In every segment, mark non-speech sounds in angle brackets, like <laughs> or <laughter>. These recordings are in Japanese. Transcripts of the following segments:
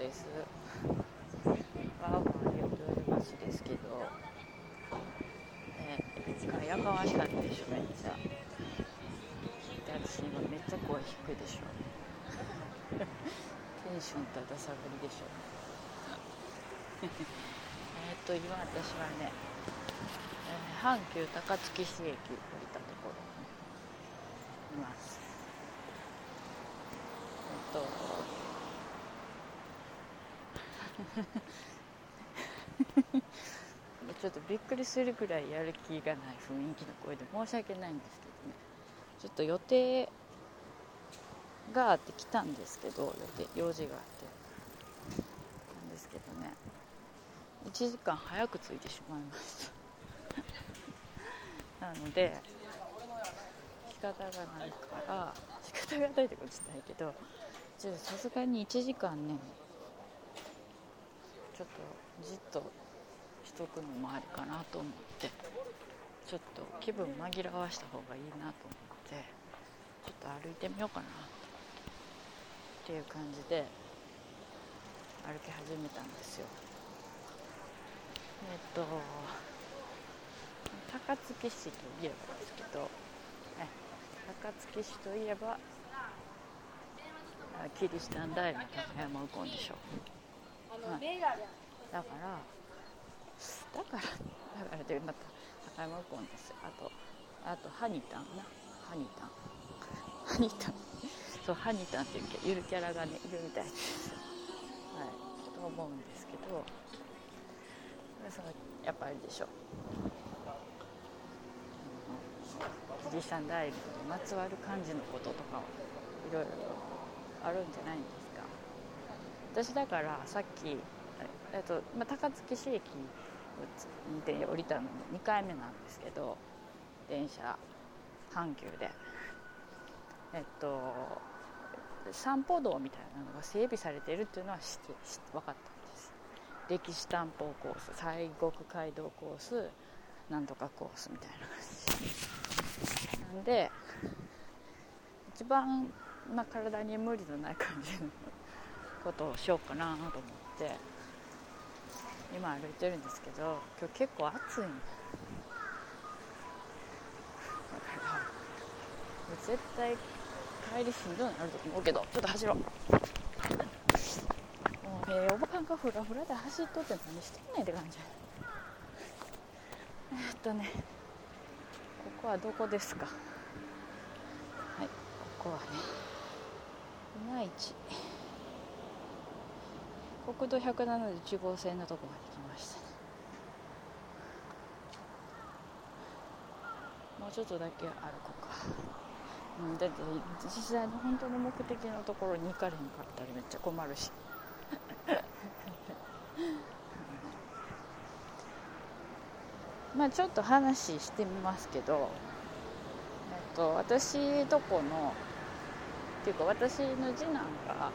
です。鶴子ですわーわー言っておりますですけど。ねえやかましかったでしょめっちゃ。で私今めっちゃ声低いでしょ。<laughs> テンションただ下がりでしょ。<laughs> えっと今私はね、えー、阪急高槻市駅降りたところにいますえっとちょっとびっくりするくらいやる気がない雰囲気の声で申し訳ないんですけどね。ちょっと予定があって来たんですけど予定用事があって。なんですけどね。1時間早く着いてしまいました。<laughs> なので仕方がないから仕方がないってことじゃないけどさすがに1時間ねちょっとじっととくのもありかなと思ってちょっと気分紛らわした方がいいなと思ってちょっと歩いてみようかなっていう感じで歩き始めたんですよ。えっと高槻市といえばですけど高槻市といえばキリシタン大の高山右近でしょはい、だからだからだからでまた高山右近ですあとあとハニタンなハニタンハニタンそうハニタンっていうゆるキャラがねいるみたいですはいと思うんですけどそのやっぱりでしょ富士山ライブにまつわる感じのこととかいろいろあるんじゃないんですか私だからさっき、えっとまあ、高槻市駅で降りたのも2回目なんですけど電車阪急で。えっと散歩道みたいなのが整備されてるっていうのは知って分かったんです。歴史担保コース西国街道コースなんとかコースみたいな感じ。なんで一番、まあ、体に無理のない感じのことをしようかなと思って。今歩いてるんですけど今日結構暑いんだから絶対帰りしんどいなると思うけどちょっと走ろう。もうえー、おばかんがフラフラで走っとって何してんねんって感じえっとねここはどこですか？はいここはねいまいち。国道171号線のとこまで来ました。ねもうちょっとだけ歩こうか、うん、だって実際の本当の目的のところに行かれへんかったらめっちゃ困るし。<laughs> まあちょっと話してみますけど、えっと、私とこのっていうか私の次男が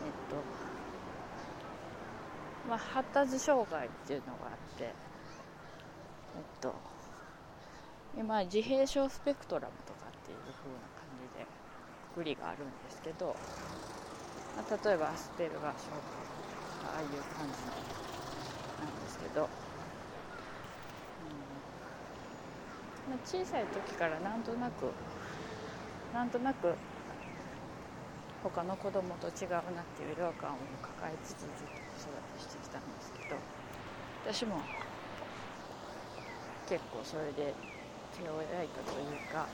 えっとまあ、発達障害っていうのがあってえっと今自閉症スペクトラムとかっていう風な感じでくくりがあるんですけど、まあ、例えばアスペルガー症ああいう感じのなんですけど、うんまあ、小さい時からなんとなくなんとなく他の子供と違うなっていう違和感を抱えつつずっと子育てしてきたんですけど私も結構それで手を焼いたというか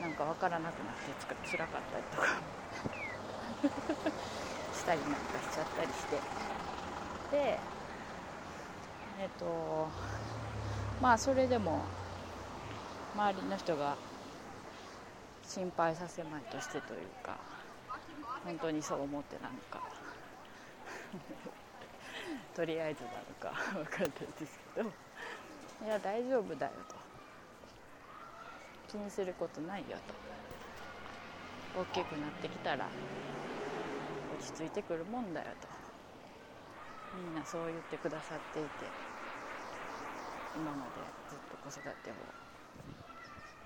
なんか分からなくなってつか辛かったりとか <laughs> したりなんかしちゃったりして。でえっ、とまあそれでも周りの人が心配させまいとしてというか本当にそう思ってなのか <laughs> とりあえずなのか <laughs> 分かんないですけど。いや大丈夫だよと。気にすることないよと。大きくなってきたら落ち着いてくるもんだよと。みんなそう言ってくださっていて。今までずっと子育てを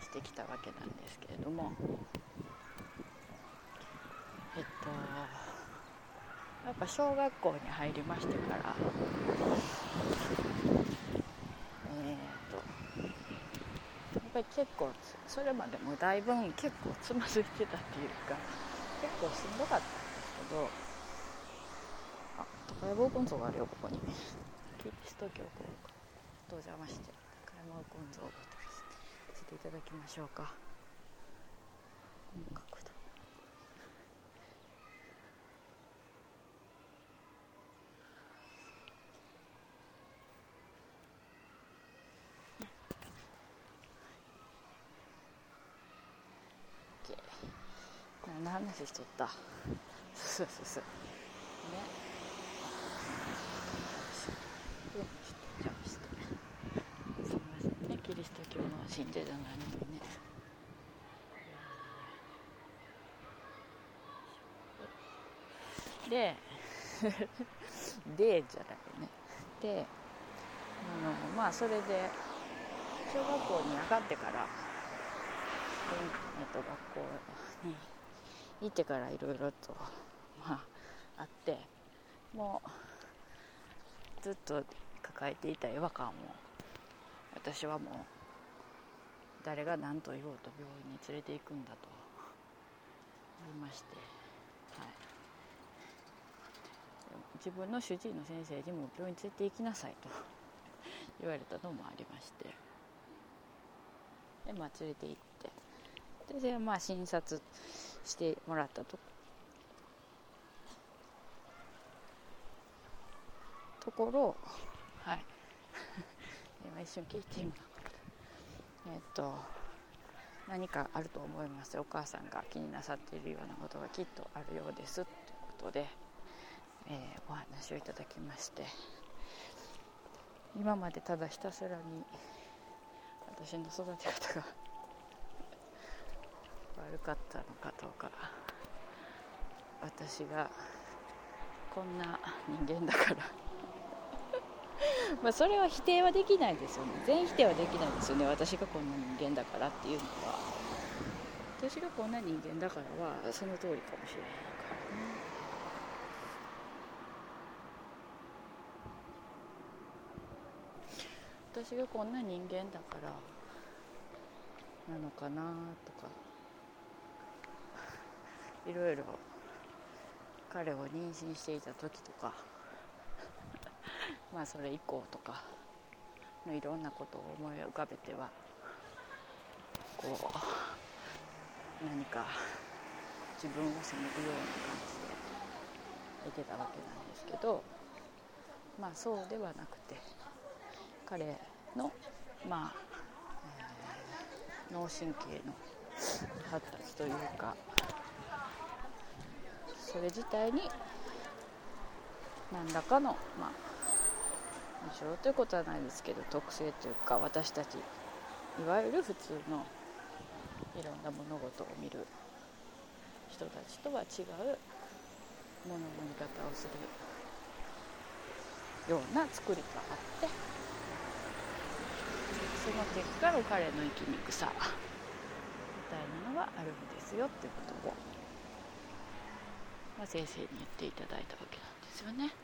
してきたわけなんですけれども。えっとやっぱ小学校に入りましてからえっ、とやっぱり結構それまでもだいぶ結構つまずいてたっていうか結構しんどかったんですけどあ高山根像があるよここに。キリスト教国とお邪魔して高山根像をさせていただきましょうかこの角度何の話しとった。そうそうそう。ね。すみませんね。キリスト教の信者じゃないのにね。で <laughs> でじゃないね。であのまあそれで小学校に上がってから、えっと、学校に行ってからいろいろと、まあ、あってもうずっと抱えていた違和感を私はもう誰が何と言おうと病院に連れて行くんだと言いまして、はい、自分の主治医の先生にも病院に連れて行きなさいと言われたのもありまして。で、まあ、連れて行って。でまあ診察してもらったと。ところはい。<laughs> 今一瞬聞いてみえっと何かあると思います。お母さんが気になさっているようなことがきっとあるようですということで、えー、お話をいただきまして。今までただひたすらに私の育て方が悪かったのかどうか。私がこんな人間だから。<laughs> まあそれは否定はできないですよね。全否定はできないですよね。私がこんな人間だからっていうのは。私がこんな人間だからはその通りかもしれないからね。私がこんな人間だからなのかなとか。いろいろ彼を妊娠していた時とか <laughs> まあそれ以降とかのいろんなことを思い浮かべてはこう何か自分を責めるような感じでいてたわけなんですけどまあそうではなくて彼のまあ、脳神経の発達というかそれ自体に何らかのまあ異常ということはないですけど特性というか私たちいわゆる普通のいろんな物事を見る人たちとは違うものの見方をするような作りがあってその結果の彼の生きにくさみたいなのがあるんですよっていうことを、まあ、先生に言っていただいたわけなんですよね。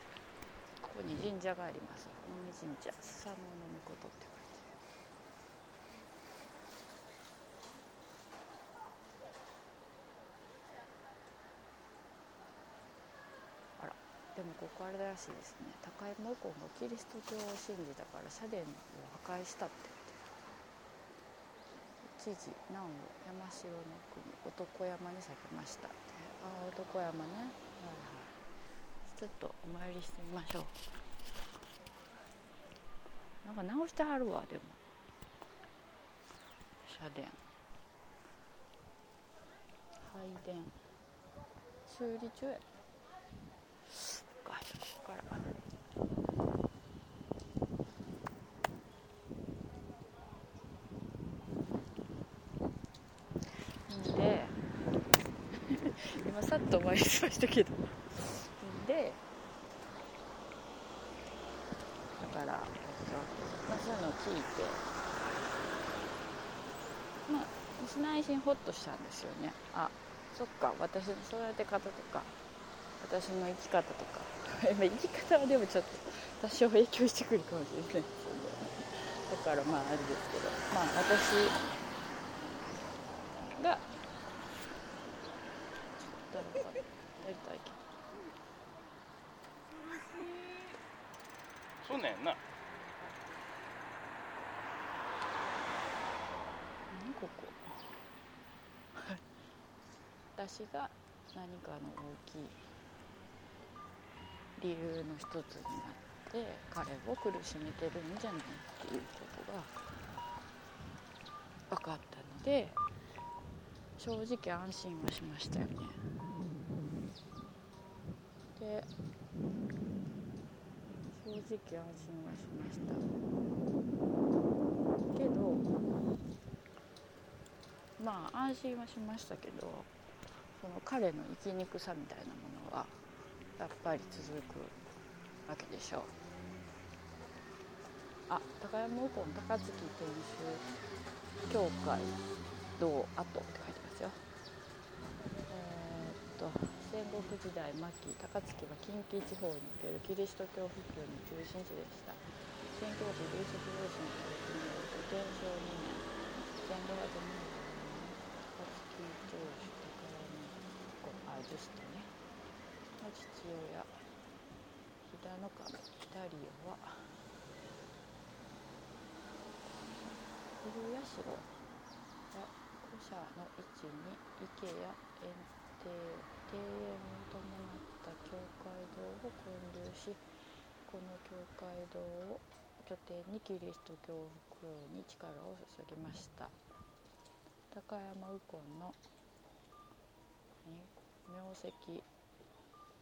ここに神社があります。大神社スサノオノミコトって書いてある。あら、でもここあれらしいですね。高山右近がキリスト教を信じたから社殿を破壊したって知事南を山城の国男山に咲きましたあ男山ね、はい、ちょっとお参りしてみましょう。なんか直してはるわでも。社殿。拝殿。修理中やかここからで今さっとお参りしましたけど。でだから、まあ、そういうのを聞いて。まあ内心ホッとしたんですよね。あそっか私の育て方とか私の生き方とか。<laughs> 生き方はでもちょっと多少影響してくるかもしれないですよねだからまああれですけど。まあ私が誰かやりたいけどそうなんやな何ここ私が何かの大きい理由の一つになって彼を苦しめてるんじゃないっていうことが分かったので正直安心はしましたよね。で正直安心はしましたけどまあ安心はしましたけどその彼の生きにくさみたいなものはやっぱり続くわけでしょう。あ高山右近高槻天守教会堂跡って書いてますよ。えー、っと戦国時代末期高槻は近畿地方におけるキリスト教布教の中心地でした。宣教師ルイス・フローシンからによると天正2年1500年高槻城主宝のあジュストね父親飛騨の神ダリオは古社や古社の位置に池や園庭庭園に伴った教会堂を建立しこの教会堂を拠点にキリスト教布教に力を注ぎました高山右近の名跡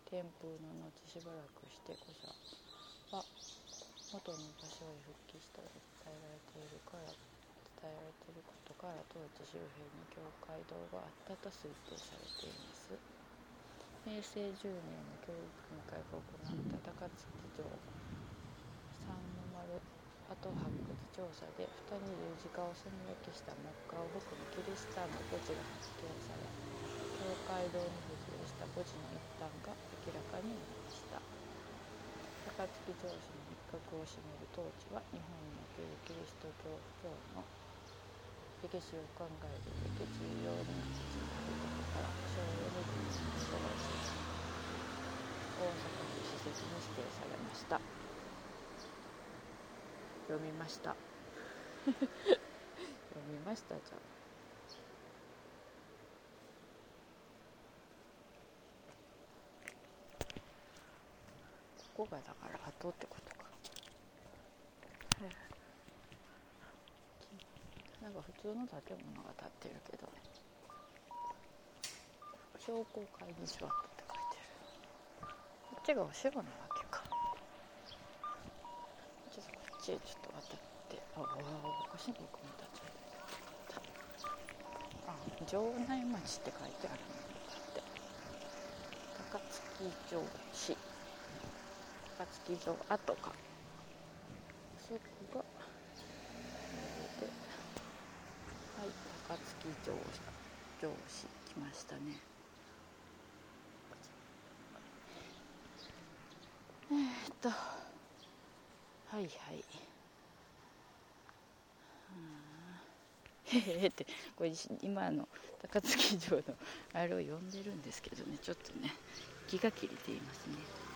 天風の後しばらくして古社は元の場所へ復帰したと伝えられているから伝えられていることから当地周辺に教会堂があったと推定されています。平成10年の教育委員会が行った高槻城三の丸跡発掘調査で二人十字架を寸劇した木架を含むキリシタンの墓地が発見され教会堂に付随した墓地の一端が明らかになりました。高槻城市の一角を占める当地は日本におけるキリスト教教の歴史を考える上で重要な地域であることから昭和22年5月大阪の施設に指定されました読みました読みましたじゃあこがだから後ってことか。なんか普通の建物が建ってるけど商工会議所跡って書いてる。こっちがお城なわけか。ちょっとこっちへちょっと渡って。ああおかしい僕も立ちあ城内町って書いてあるのだって。高槻城市。高槻城跡か。そこがではい高槻城城市来ましたね。えー、っと。はいはい。へへってこれ今の高槻城のあれを呼んでるんですけどねちょっとね気が切れていますね。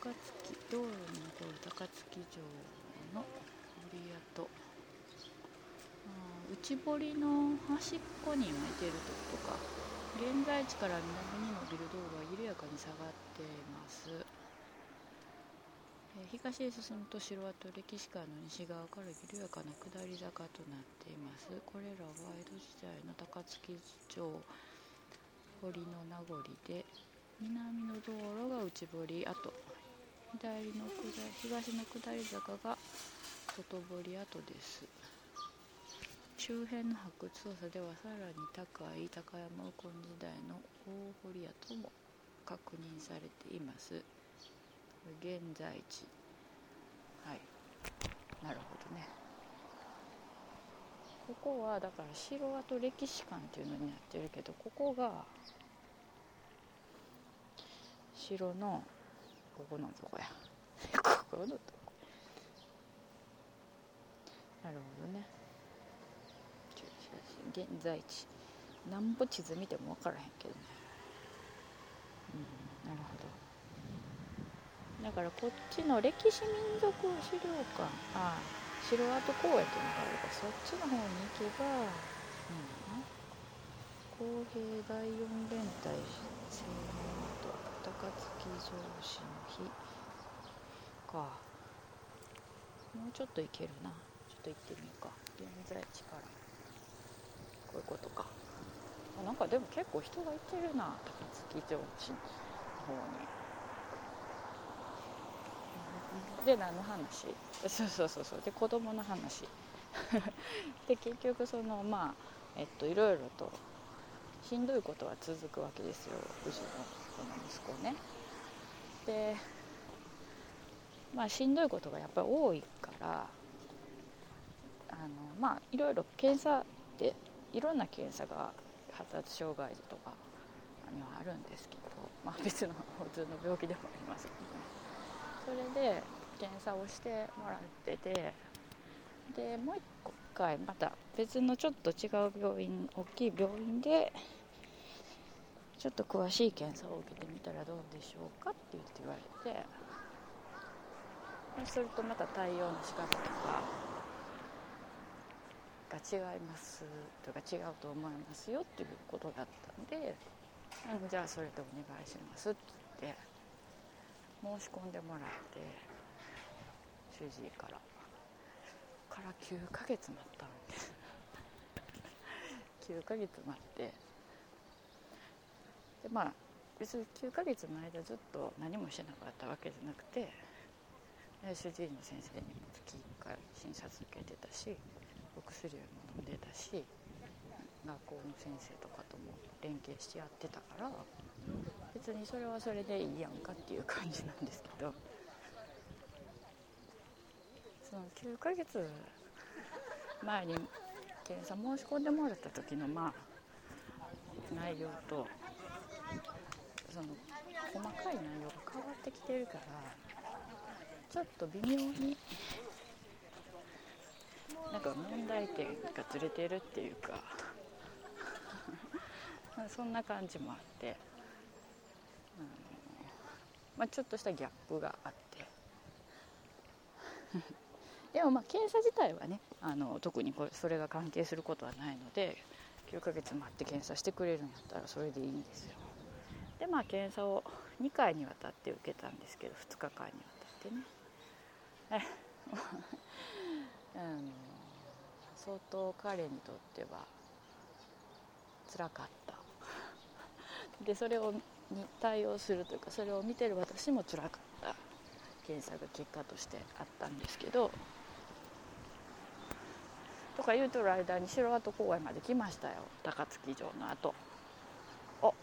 高槻道路に残る高槻城の堀跡内堀の端っこに巻いてるとことか。現在地から南に伸びる道路は緩やかに下がっています。東へ進むと城跡歴史館の西側から緩やかな下り坂となっています。これらは江戸時代の高槻城堀の名残で南の道路が内堀跡。左の下東の下り坂が外堀跡です。周辺の発掘調査ではさらに高い高山右近時代の大堀跡も確認されています。現在地。はい。なるほどね。ここはだから城跡歴史館っていうのになってるけどここが後ろのここのとこや。<laughs> ここのとこ。なるほどね。現在地。なんぼ地図見ても分からへんけどね。うんなるほど。だからこっちの歴史民族資料館。ああ城跡公園っていうのがあるからそっちの方に行けばうん。公平第四連隊青年と高槻城市の日か。もうちょっと行けるな。ちょっと行ってみようか。現在地から。こういうことか。あなんかでも結構人がいてるな。高槻城市の方に。で何の話？そうそうそうそう。で子供の話。<laughs> で結局そのまあえっといろいろとしんどいことは続くわけですよ。うちのこの息子ね。でまあしんどいことがやっぱり多いからあのまあいろいろ検査っていろんな検査が発達障害児とかにはあるんですけど、まあ、別の普通の病気でもありますけど。ねそれで検査をしてもらっててでもう一回また別のちょっと違う病院大きい病院でちょっと詳しい検査を受けてみたらどうでしょうかって言って言われて。そうするとまた対応の仕方とかが違いますとか違うと思いますよっていうことだったんでじゃあそれでお願いしますって言って申し込んでもらって主治医から。から9ヶ月待ったんです9ヶ月待って。でまあ別に9ヶ月の間ずっと何もしてなかったわけじゃなくて主治医の先生にも月1回診察受けてたしお薬も飲んでたし学校の先生とかとも連携してやってたから別にそれはそれでいいやんかっていう感じなんですけど。その9ヶ月前に検査申し込んでもらった時のまあ内容とその細かい内容が変わってきてるからちょっと微妙になんか問題点がずれてるっていうか <laughs> そんな感じもあって、うんまあ、ちょっとしたギャップがあって。<laughs> でもまあ検査自体はねあの特にこれそれが関係することはないので9ヶ月待って検査してくれるんやったらそれでいいんですよ。でまあ検査を2回にわたって受けたんですけど2日間にわたってね。<laughs> あの相当彼にとっては辛かった。<laughs> でそれをに対応するというかそれを見てる私も辛かった。検査が結果としてあったんですけど。とか言うとる間に城跡公園まで来ましたよ。高槻城の後。お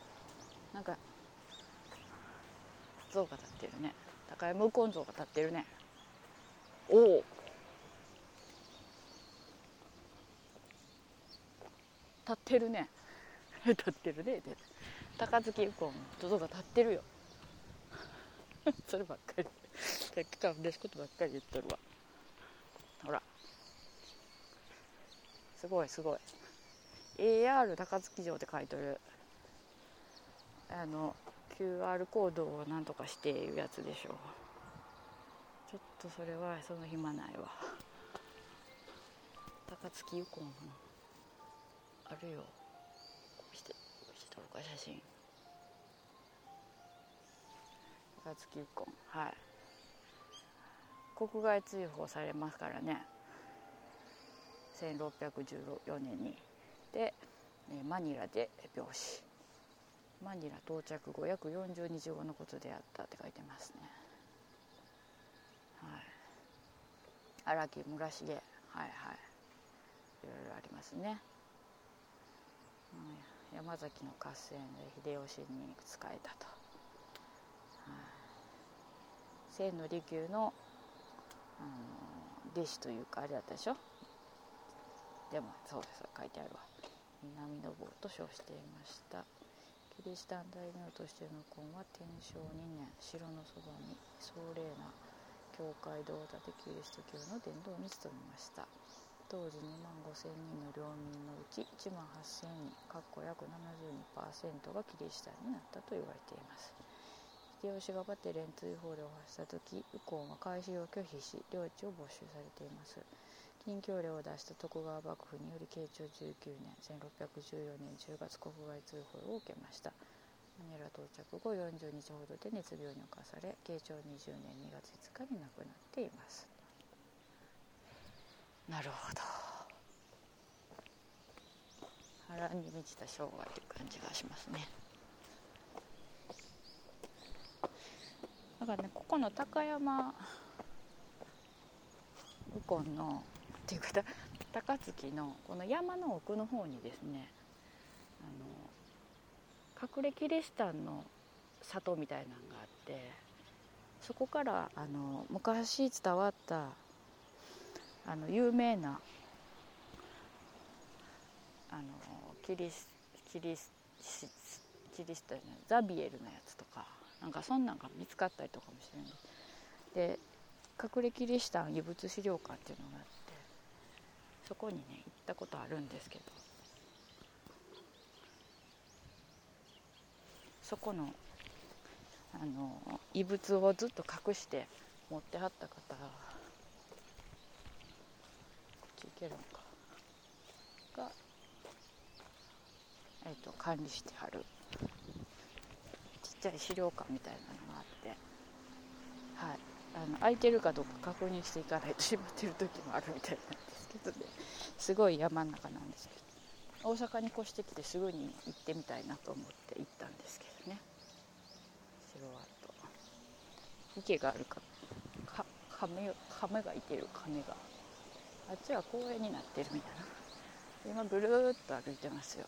なんか像が立ってるね。高山右近像が立ってるね。おお立ってるね。立ってるね。<laughs> 高槻右近の像が立ってるよ。<laughs> そればっかり。さっきから同じことばっかり言っとるわ。ほら。すごいすごい。AR 高槻城って書いてる。あの QR コードをなんとかしていうやつでしょう。ちょっとそれはその暇ないわ。高槻ユコンあるよ。こうしてこうして撮ろうか写真。高槻ユコン。はい。国外追放されますからね。1614年に。でマニラで病死。マニラ到着後約40日後のことであったって書いてますね。はい。荒木村重。はいはい。いろいろありますね、うん、山崎の合戦で秀吉に仕えたと、はい、千利休のあの弟子というかあれだったでしょ？でもそうです書いてあるわ。南の坊と称していました。キリシタン大名としての婚は天正2年城のそばに壮麗な教会堂を建てキリスト教の伝道に努めました。当時2万5千人の領民のうち1万8千人かっこ約72%がキリシタンになったと言われています。秀吉がバテレン追放令を発した時右近は改宗を拒否し領地を没収されています。禁教令を出した徳川幕府により慶長19年1614年10月国外通報を受けました。マニラ到着後40日ほどで熱病に侵され慶長20年2月5日に亡くなっています。なるほど。波乱に満ちた生涯という感じがしますね。だからねここの高山右近のっていうか高槻のこの山の奥の方にですねあの隠れキリシタンの里みたいなのがあってそこからあの昔伝わったあの有名なあのキリスキリスキリストザビエルのやつとかなんかそんなんが見つかったりとかもしてるんでで隠れキリシタン遺物資料館っていうのがあってそこにね行ったことあるんですけど。そこのあの遺物をずっと隠して持ってはった方こっち行けるのか。が、えー、と管理してはる。ちっちゃい資料館みたいなのがあって。はい。あの空いてるかどうか確認していかないと閉まってる時もあるみたいなんですけどね。すごい山の中なんですけど大阪に越してきてすぐに行ってみたいなと思って行ったんですけどね。城跡池があるかか亀亀がいてる亀が。あっちは公園になってるみたいな。今ぐるーっと歩いてますよ。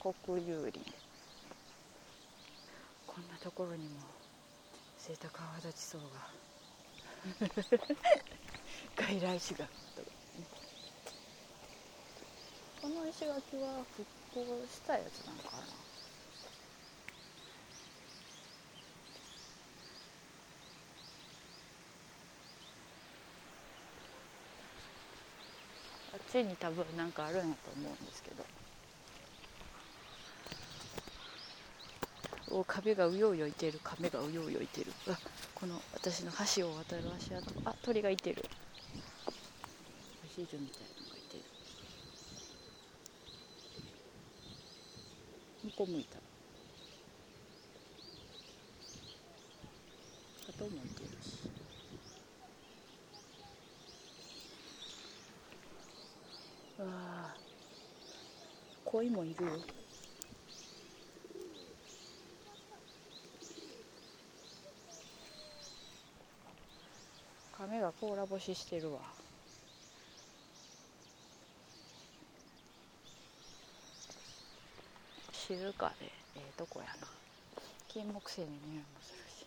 国有林。こんなところにも。セイタカアワダチソウが。<laughs> 外来種が。この石垣は復興したやつなのかな。あっちに多分なんかあるんやと思うんですけど。お壁がうようよいてる。亀がうようよいてる。あこの私の橋を渡る足跡。あ鳥がいてる。おしいみたいなのがいてる。向こう向いた。鳩もいてるしわあ鯉もいるよ亀が甲羅干ししてるわ。静かでええー、とこやな。金木犀の匂いもするし。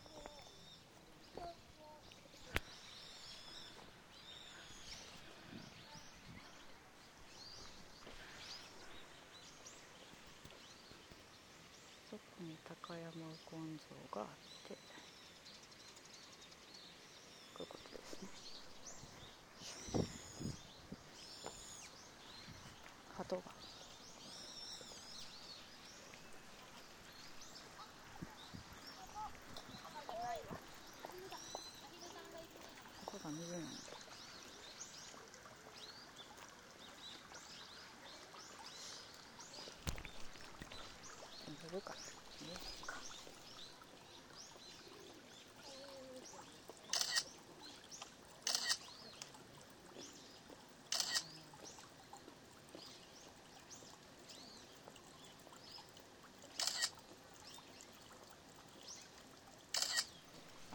そこに高山右近像があってこういうことですね鳩がここが水なんだるか見えるか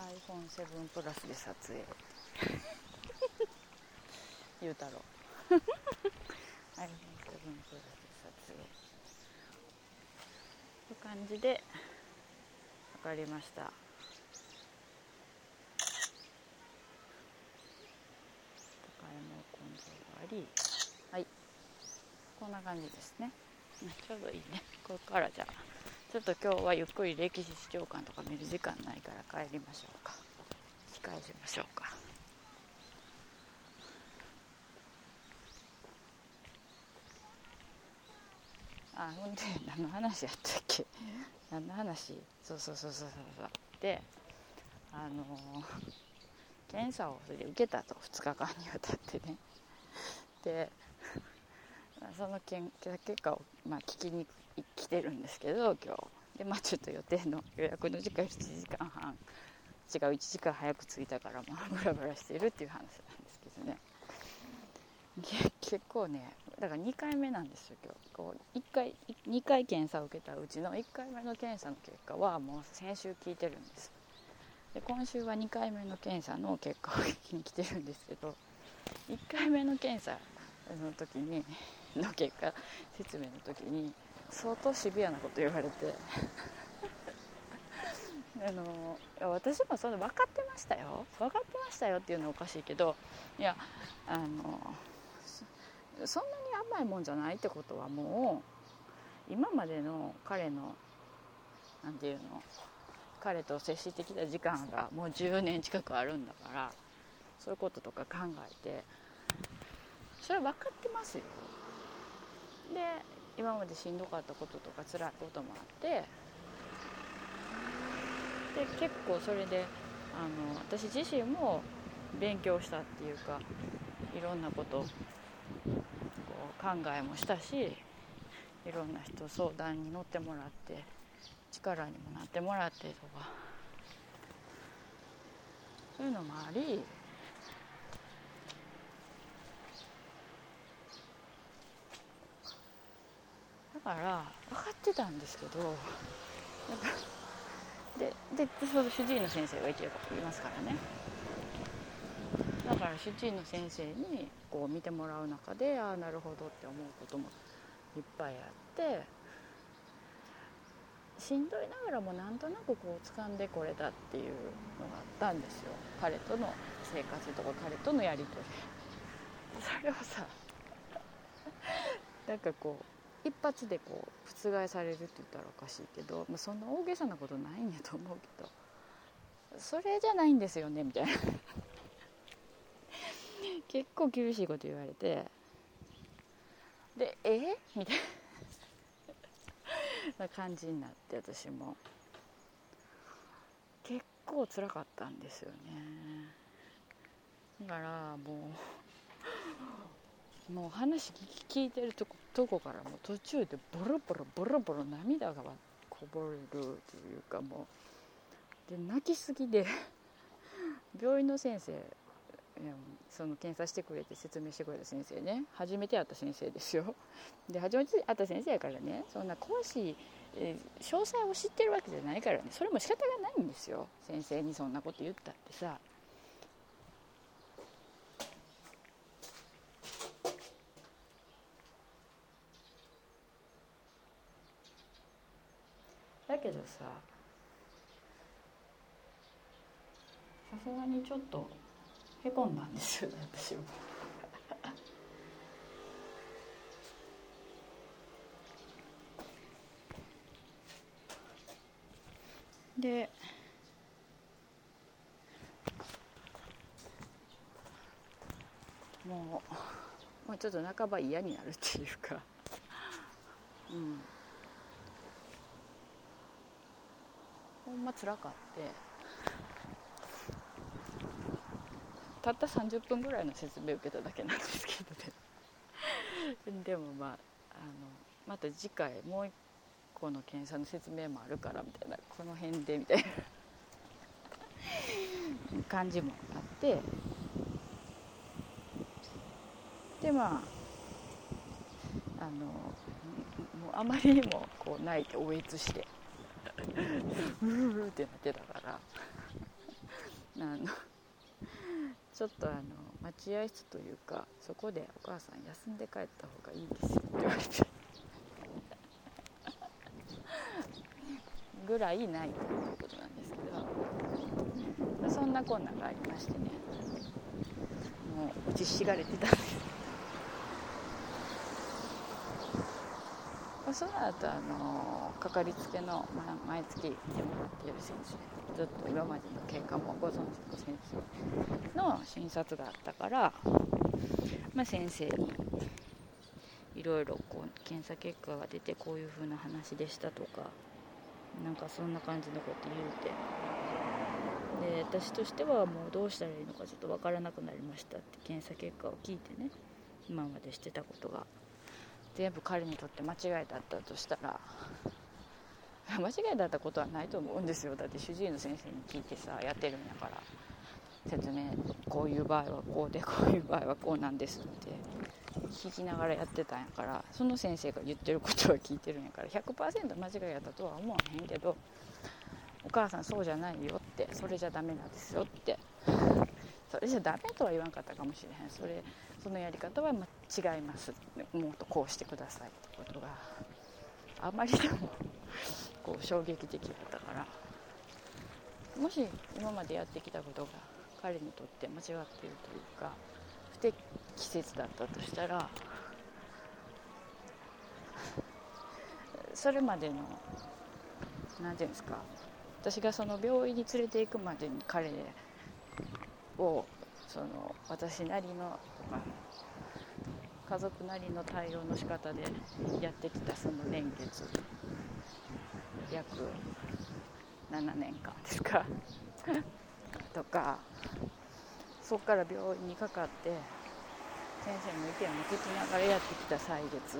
iPhone7 プラスで撮影。<laughs> 言うたろ iPhone7 プラスで撮影。という感じで分かりました。高山根性があり。はい。こんな感じですね。ちょうどいいね。ここからじゃあちょっと今日はゆっくり歴史資料館とか見る時間ないから帰りましょうか。控えしましょうか。あほんで何の話やったっけ？<laughs> 何の話？そうそうそうそうそう。であのー、検査をそれで受けたと。2日間にわたってね。で <laughs> その結果を、まあ、聞きに来てるんですけど今日。でまあちょっと予定の予約の時間7時間半。違う1時間早く着いたからまあブラブラしてるっていう話なんですけどね。結構ねだから2回目なんですよ今日。こう1回2回検査を受けたうちの1回目の検査の結果はもう先週聞いてるんです。で今週は2回目の検査の結果を聞きに来てるんですけど1回目の検査の時にの結果説明の時に相当シビアなこと言われて。<laughs> あの私もその分かってましたよ。分かってましたよっていうのはおかしいけどいやあのそんなに甘いもんじゃないってことはもう今までの彼の何て言うの彼と接してきた時間がもう10年近くあるんだからそういうこととか考えてそれは分かってますよ。で今までしんどかったこととか辛いこともあってで結構それであの私自身も勉強したっていうかいろんなことこう考えもしたしいろんな人相談に乗ってもらって力にもなってもらってとかそういうのもありから分かってたんですけどででその主治医の先生がいていますからね。だから主治医の先生にこう見てもらう中でああなるほどって思うこともいっぱいあってしんどいながらもなんとなくこう掴んでこれたっていうのがあったんですよ。彼との生活とか彼とのやり取り。それをさなんかこう一発でこう覆されるって言ったらおかしいけど、まあ、そんな大げさなことないんやと思うけどそれじゃないんですよねみたいな。<laughs> 結構厳しいこと言われてでえ？みたいな。<laughs> 感じになって私も。結構辛かったんですよね。だからもうもう話聞いてるとことこからもう途中でボロボロボロボロ涙がこぼれるというかもうで泣きすぎで <laughs> 病院の先生その検査してくれて説明してくれた先生ね初めて会った先生ですよ。で初めて会った先生やからねそんな詳しい、え、詳細を知ってるわけじゃないからねそれも仕方がないんですよ。先生にそんなこと言ったってさだけどさ。さすがにちょっとへこんだんですよね私も。<laughs> でもうもうちょっと半ば嫌になるっていうか。うん。んまつらかって。たった30分ぐらいの説明を受けただけなんですけどね。<laughs> でもまああのまた次回もう一個の検査の説明もあるからみたいなこの辺でみたいな。<laughs> 感じもあって。でまああのもうあまりにもこう泣いておえつして。うーってなってたから。あのちょっとあの待合室というかそこでお母さん休んで帰った方がいいですよって言われて。<laughs> ぐらいないということなんですけど。そんなこんながありましてね。もう打ちひしがれてた。んですその後あのかかりつけの、まあ、毎月来てもらっている先生ずっと今までの経過もご存知の先生の診察があったから、まあ、先生にいろいろこう検査結果が出てこういう風な話でしたとかなんかそんな感じのこと言うて。で私としてはもうどうしたらいいのかちょっと分からなくなりましたって検査結果を聞いてね今までしてたことが。全部彼にとって間違いだったとしたら <laughs> 間違いだったことはないと思うんですよ。だって主治医の先生に聞いてさやってるんやから。説明こういう場合はこうでこういう場合はこうなんですって。聞きながらやってたんやからその先生が言ってることは聞いてるんやから100%間違いやったとは思わへんけどお母さんそうじゃないよってそれじゃダメなんですよって。それじゃダメとは言わんかったかもしれへん。それそのやり方は違います。もっとこうしてくださいってことがあまりでもこう衝撃的だったから。もし今までやってきたことが彼にとって間違っているというか不適切だったとしたらそれまでの何て言うんですか私がその病院に連れて行くまでに彼をその私なりの家族なりの対応の仕方でやってきたその年月約7年間ですか。とかそこから病院にかかって先生の意見を聞きながらやってきた歳月。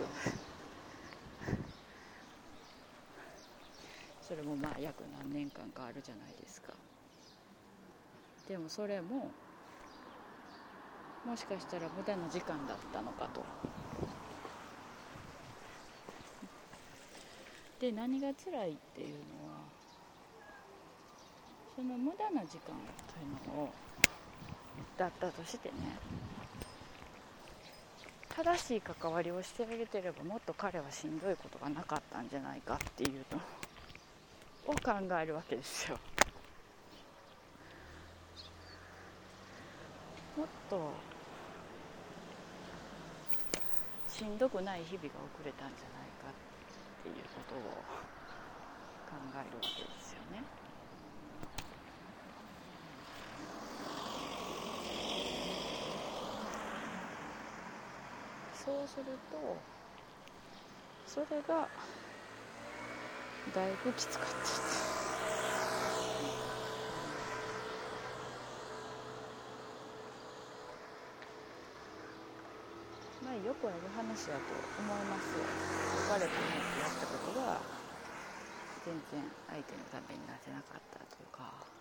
それもまあ約何年間かあるじゃないですか。でもそれももしかしたら無駄な時間だったのかと。で何が辛いっていうのはその無駄な時間というのをだったとしてね正しい関わりをしてあげてればもっと彼はしんどいことがなかったんじゃないかっていうのを考えるわけですよ。もっとしんどくない日々が送れたんじゃないかっていうことを考えるわけですよね。そうするとそれがだいぶきつかったです。よくある話だと思います別れてないってやったことが全然相手のためになってなかったとか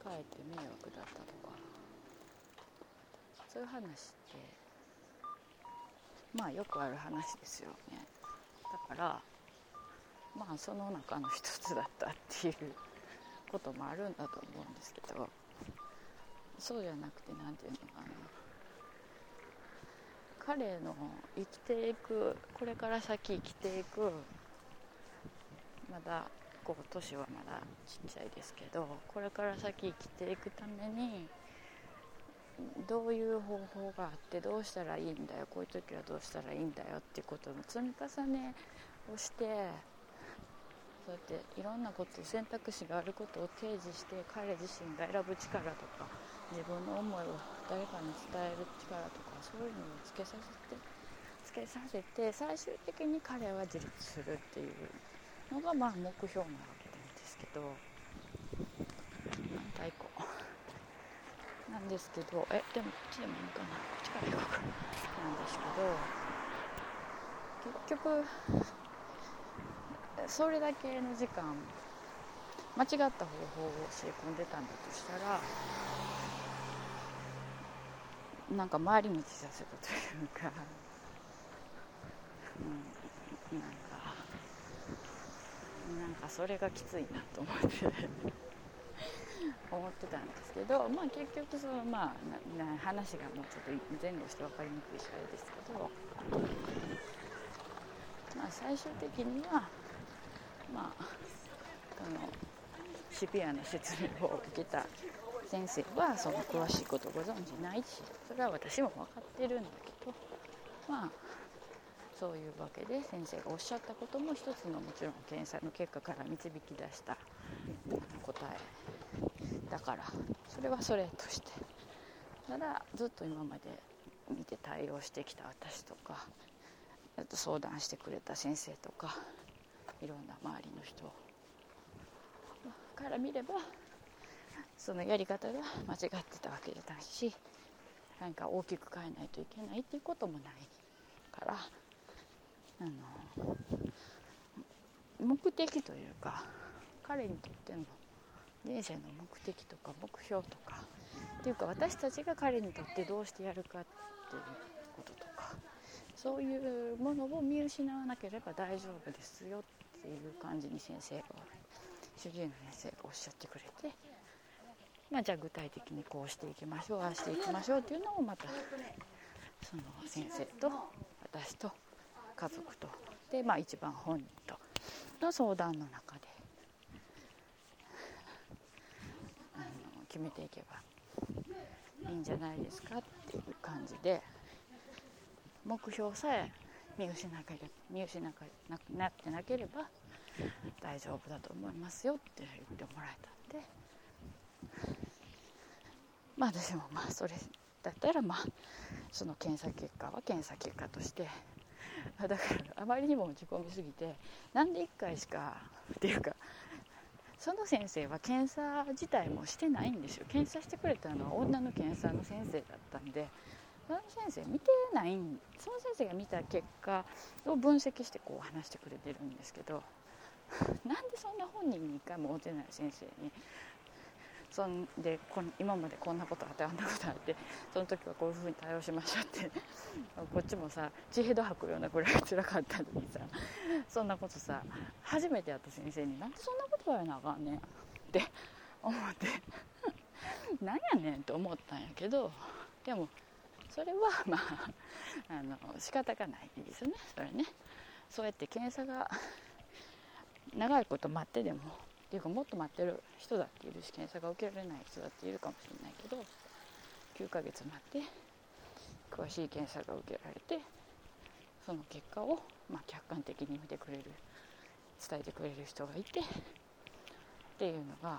か。えって迷惑だったとか。そういう話ってまあよくある話ですよね。だからまあその中の一つだったっていうこともあるんだと思うんですけど。そうじゃなくて何て言うのかな。彼の生きていくこれから先生きていくまだこう年はまだちっちゃいですけどこれから先生きていくためにどういう方法があってどうしたらいいんだよこういう時はどうしたらいいんだよっていうことの積み重ねをしてそうやっていろんなこと選択肢があることを提示して彼自身が選ぶ力とか自分の思いを誰かに伝える力とかそういうのをつけさせてつけさせて最終的に彼は自立するっていうのがまあ目標なわけなんですけど。反対向なんですけど。えでもこっちでもいいかな。こっちから行こうかなんですけど。結局それだけの時間間違った方法を教え込んでたんだとしたらなんか回り道させたというか、うん、なんか。なんかそれがきついなと思って。思ってたんですけど、まあ、結局その、まあ、なな話がもうちょっと前後して分かりにくいしあれですけど、まあ、最終的にはまあこのシビアな説明を受けた先生はその詳しいことご存じないしそれは私も分かってるんだけどまあそういうわけで先生がおっしゃったことも一つのもちろん検査の結果から導き出した答えだからそれはそれとして。ただずっと今まで見て対応してきた私とかあと相談してくれた先生とかいろんな周りの人から見ればそのやり方が間違ってたわけじゃないし何か大きく変えないといけないっていうこともないからあの目的というか彼にとっての人生の目的とか目標とかっていうか私たちが彼にとってどうしてやるかっていうこととかそういうものを見失わなければ大丈夫ですよっていう感じに先生が主治医の先生がおっしゃってくれて、まあ、じゃあ具体的にこうしていきましょうああしていきましょうっていうのをまたその先生と私と家族とで、まあ、一番本人との相談の中であの決めていけばいいんじゃないですかっていう感じで目標さえ見失なけれ見失なくなってなければ大丈夫だと思いますよって言ってもらえたんでまあ私もまあそれだったらまあその検査結果は検査結果として。だからあまりにも落ち込みすぎてなんで1回しかっていうかその先生は検査自体もしてないんですよ。検査してくれたのは女の検査の先生だったんでその先生見てないその先生が見た結果を分析してこう話してくれてるんですけどなんでそんな本人に一回も会うてない先生にそんでこ今までこんなことあってあんなことあってその時はこういうふうに対応しましょうって。<laughs> こっちもさ血へど吐くようなぐらい辛かったのにさそんなことさ初めて会った先生になんでそんなこと言わなあかんねんって思って <laughs> なんやねんと思ったんやけどでもそれはまああの仕方がないですねそれね。そうやって検査が長いこと待ってでもっていうかもっと待ってる人だっているし検査が受けられない人だっているかもしれないけど9ヶ月待って詳しい検査が受けられてその結果を、まあ、客観的に見てくれる伝えてくれる人がいてっていうのが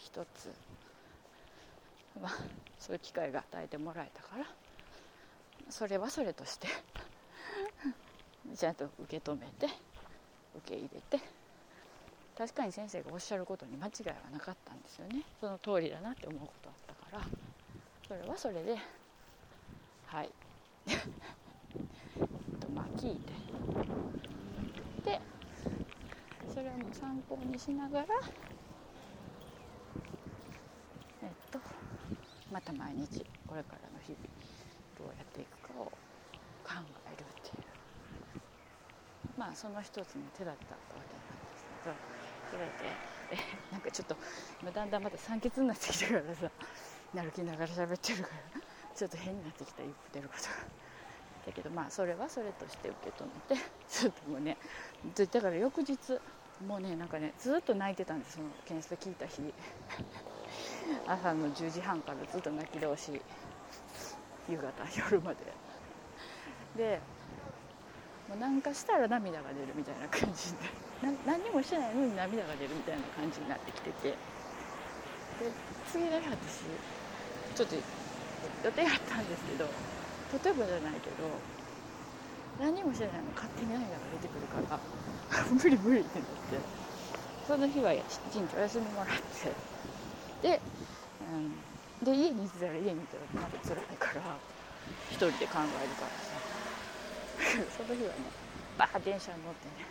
一つ、まあ、そういう機会が与えてもらえたからそれはそれとしてちゃんと受け止めて受け入れて確かに先生がおっしゃることに間違いはなかったんですよね。その通りだなって思うことあったから。それはそれではい。<laughs> とまあ聞いて。でそれを参考にしながらえっとまた毎日これからの日々どうやっていくかを考えるっていう。まあその一つの手だったわけなんですけどくれて。え <laughs> なんかちょっと今だんだんまた酸欠になってきたからさ。<laughs> 歩きながら喋ってるから。ちょっと変になってきた言ってることが。だけどまあそれはそれとして受け止めて。ちょっともうねだから翌日もうねなんかねずっと泣いてたんですその検査聞いた日。<laughs> 朝の10時半からずっと泣き通し。夕方夜まで。でもうなんかしたら涙が出るみたいな感じで。何にもしてないのに涙が出るみたいな感じになってきてて。で次の日私ちょっと予定あったんですけどとてもじゃないけど何にもしてないの勝手に涙が出てくるから <laughs> 無理無理ってなってその日は一日お休みもらってで,、うん、で家にいたら家にいたらまだ辛いから一人で考えるからさ <laughs> その日はねバー電車に乗ってね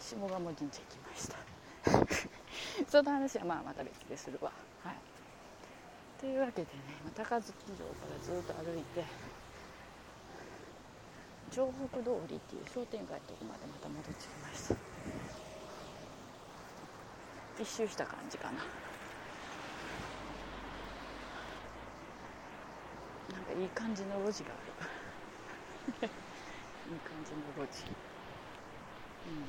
下鴨神社行きました。<laughs> その話はまあまた別でするわ。はい。というわけでね高槻城からずっと歩いて城北通りっていう商店街のとこまでまた戻ってきました。一周した感じかな。なんかいい感じの路地がある。いい感じの路地。うん、い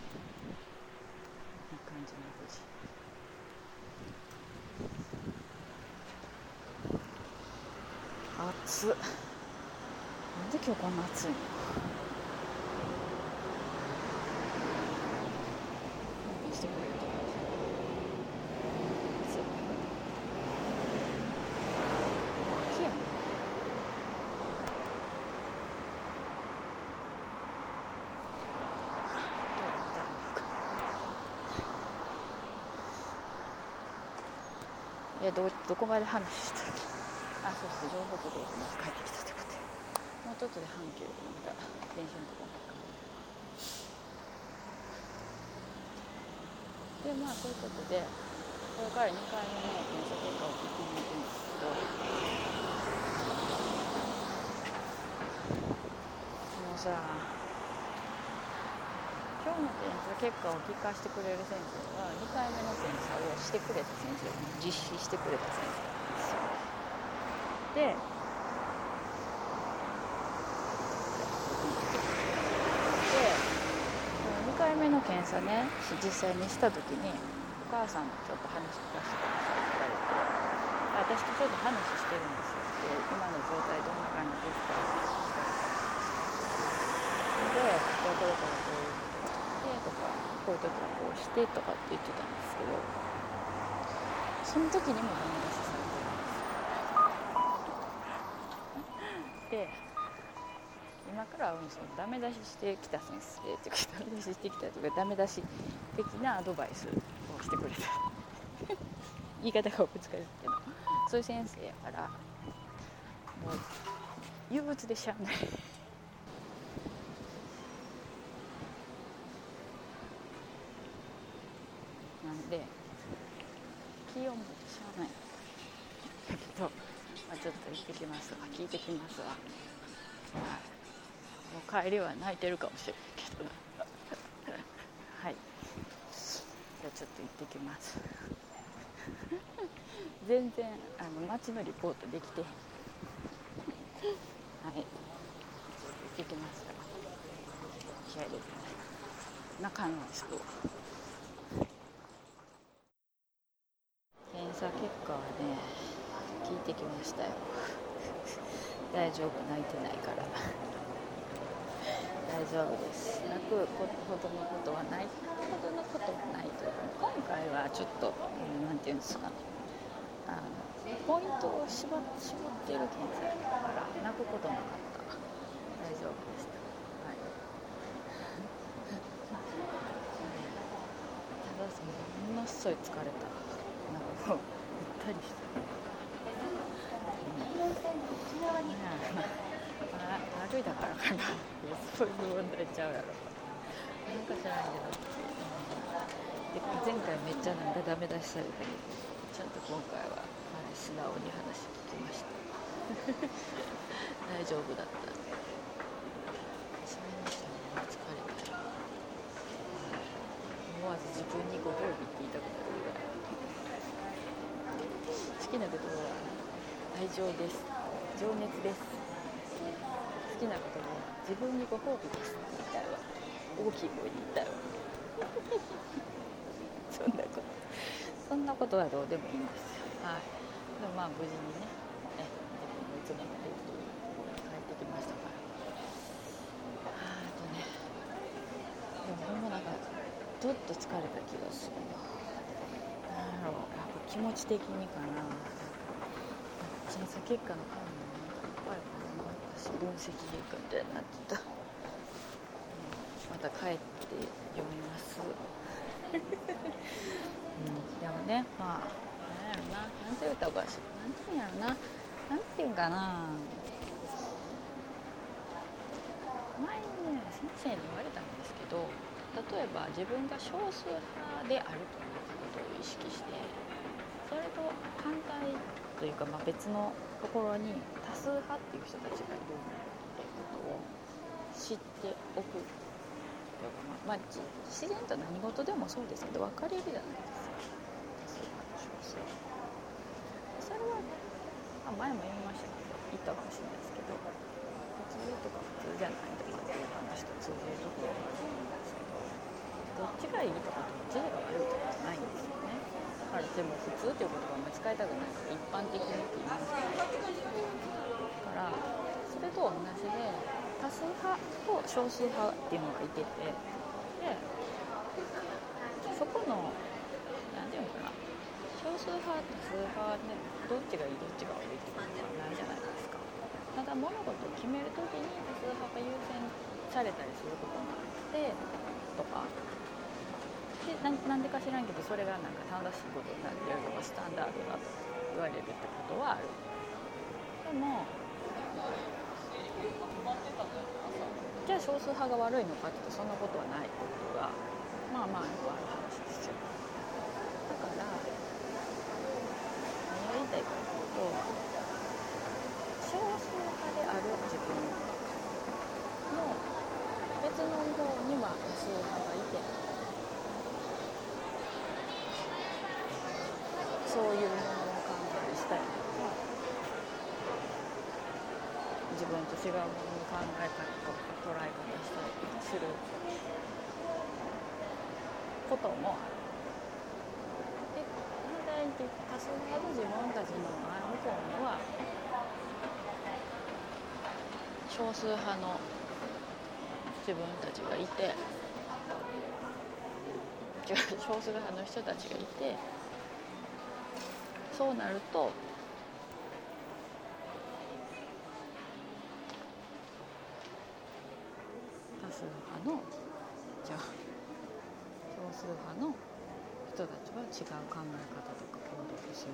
い感じの路地。暑なんで今日こんな暑いのえどどこまで話してるあそうそう城北道まず帰ってきたってこと。でもうちょっとで阪急でまた電車のとこでまあそういうことでこれから2回目の検査結果を聞きに行くんですけど。もうさ今日の検査結果を聞かせてくれる先生は2回目の検査をしてくれた先生実施してくれた先生なんですよで2回目の検査ね実際にした時にお母さんとちょっと話聞かせてくださいって言われて私とちょっと話してるんです。よで今の状態どんな感じですかでこれからこういうとかこういう時はこうしてとかって言ってたんですけどその時にもダメ出しされてるんですで今からはそのダメ出ししてきた先生っていうかダメ出ししてきたというかダメ出し的なアドバイスをしてくれた。<laughs> 言い方が難しいけどそういう先生やからもう憂鬱でしゃあないなんで気を持ってしゃあないだけど、まあ、ちょっと行ってきますきますわ、はい。もう帰りは泣いてるかもしれないけど。はい。じゃあちょっと行ってきます。<laughs> 全然あの街のリポートできてはい。行ってきますから。気合い入れて。中の人検査結果はね聞いてきましたよ大丈夫？泣いてないから。<laughs> 大丈夫です。泣くほどのことはないほどのことはないという。か今回はちょっと何て言うんですかあのポイントを絞絞ってる検査だから泣くことなかった大丈夫でした、はい、ただそのものすごい疲れた。なんかもうぐったりしたあ歩いたからかそういう問題ちゃうやろ。なんか知らんけどで前回めっちゃなんかダメ出しされたけどちゃんと今回は、はい、素直に話聞きました。大丈夫だったすみません疲れたよ思わず自分にご褒美って言いたくなるぐら。い好きな言葉は愛情です。情熱です。好きな言葉は自分にご褒美ですって言いたいわ大きい声で言いたいわそんなことそんなことはどうでもいいんですよはいでもまあ無事にねね自分のいつものルーティン帰ってきましたからあとねでもほんまなんかどっと疲れた気がするななんやろうやっぱ気持ち的にかな審査結果の方もやっぱり私分析結果みたいになってた。また帰って読みます、うん、でもねまあなんやろな。なんて言うたおかしい。なんて言うんやろな。なんて言うんかな。前にね先生に言われたんですけど例えば自分が少数派であるということを意識してそれと反対というか、まあ、別のところに数派っていう人たちがいるっていうことを知っておくというか、まあ、まあ、自然と何事でもそうですけど分かれるじゃないですか。多数派と少数派それは、まあ、前も言いましたけど言ったかもしれないですけど普通とか普通じゃないとかっていう話と通じるところがあるんですけどどっちがいいとかどっちが悪いとかじゃないんですよね。だからでも普通っていう言葉も使いたくない。から一般的にって言いますけどからそれと同じで多数派と少数派っていうのがいててでそこの何て言うのかな少数派多数派でどっちがいいどっちが悪いっていうのはないじゃないですか。ただ物事を決める時に多数派が優先されたりすることもあってとか。でなんでか知らんけどそれがなんか正しいことになってるのがスタンダードだと言われるってことはある。でもゃあ少数派が悪いのかってそんなことはないことがまあまあよくある話ですよ。だから何が言いたいかというと少数派である自分の別の方には多数派がいてそういうものを考えしたりとか自分と違うものの考え方とか捉え方したりすることもある。で反対に多数派の自分たちの向こうには少数派の自分たちがいて <laughs> 違う少数派の人たちがいてそうなると多数派のじゃあ少数派の人たちは違う考え方とか行動をする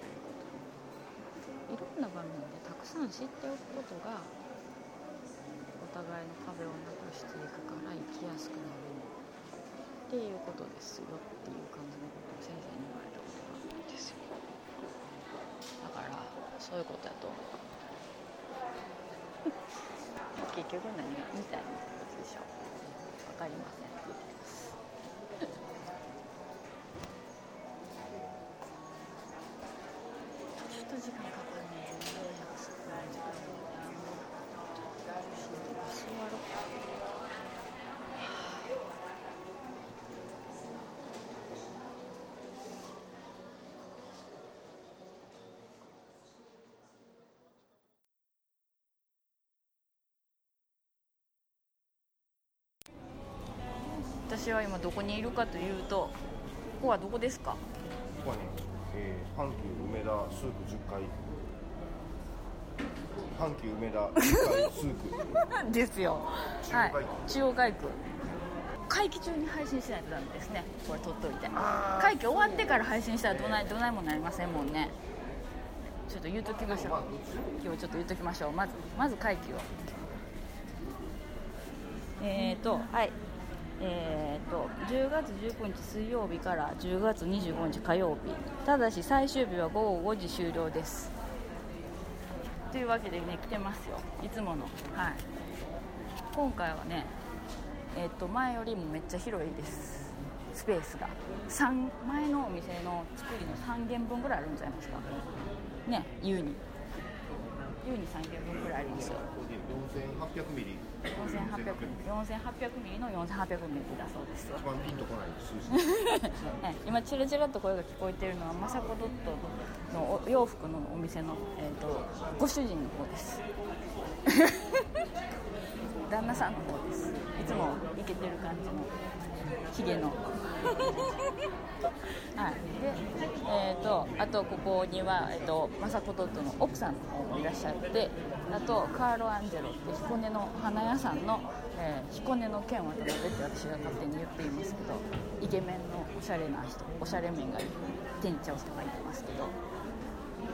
ということいろんな場面でたくさん知っておくことがお互いの壁をなくしていくから生きやすくなるっていうことですよっていう感じのことを先生に言われたことがあるんですよ。だからそういうことだと思う。<laughs> 結局何が言いたいのでしょ。う分かりません。<laughs> ちょっと時間かかるね座ろう私は今どこにいるかというとここはどこですか？ここはね、えー、阪急梅田スープ10階。阪急梅田10階スープ。<laughs> ですよ。はい、中央街区会期中に配信しないとダメですね。これ撮っといて。会期終わってから配信したらどないどないもなりませんもんね。ちょっと言うときましょう。今日ちょっと言っときましょう。まずまず会期を。えーとはいえーと10月19日水曜日から10月25日火曜日ただし最終日は午後5時終了です。というわけでね来てますよ。いつもの。はい。今回はねえっと前よりもめっちゃ広いです。スペースが。三前のお店の作りの3軒分ぐらいあるんじゃないですか。ね優に。優に3軒分ぐらいありますよ4800ミリ4800 4800ミリの4800ミリだそうですよ一番ピンとこない数字。ね <laughs> 今チラチラと声が聞こえてるのは雅子ドットのお洋服のお店の、えー、とご主人の方です。<laughs> 旦那さんの方です。いつもイケてる感じのヒゲのはい。でえー、とあとここには、えー、と雅子ドットの奥さんの方もいらっしゃってあとカーロ・アンジェロって彦根の花屋さんの、えー彦根の剣渡辺って私が勝手に言っていますけどイケメンのおしゃれな人おしゃれ面がいる店長さんがいてますけど。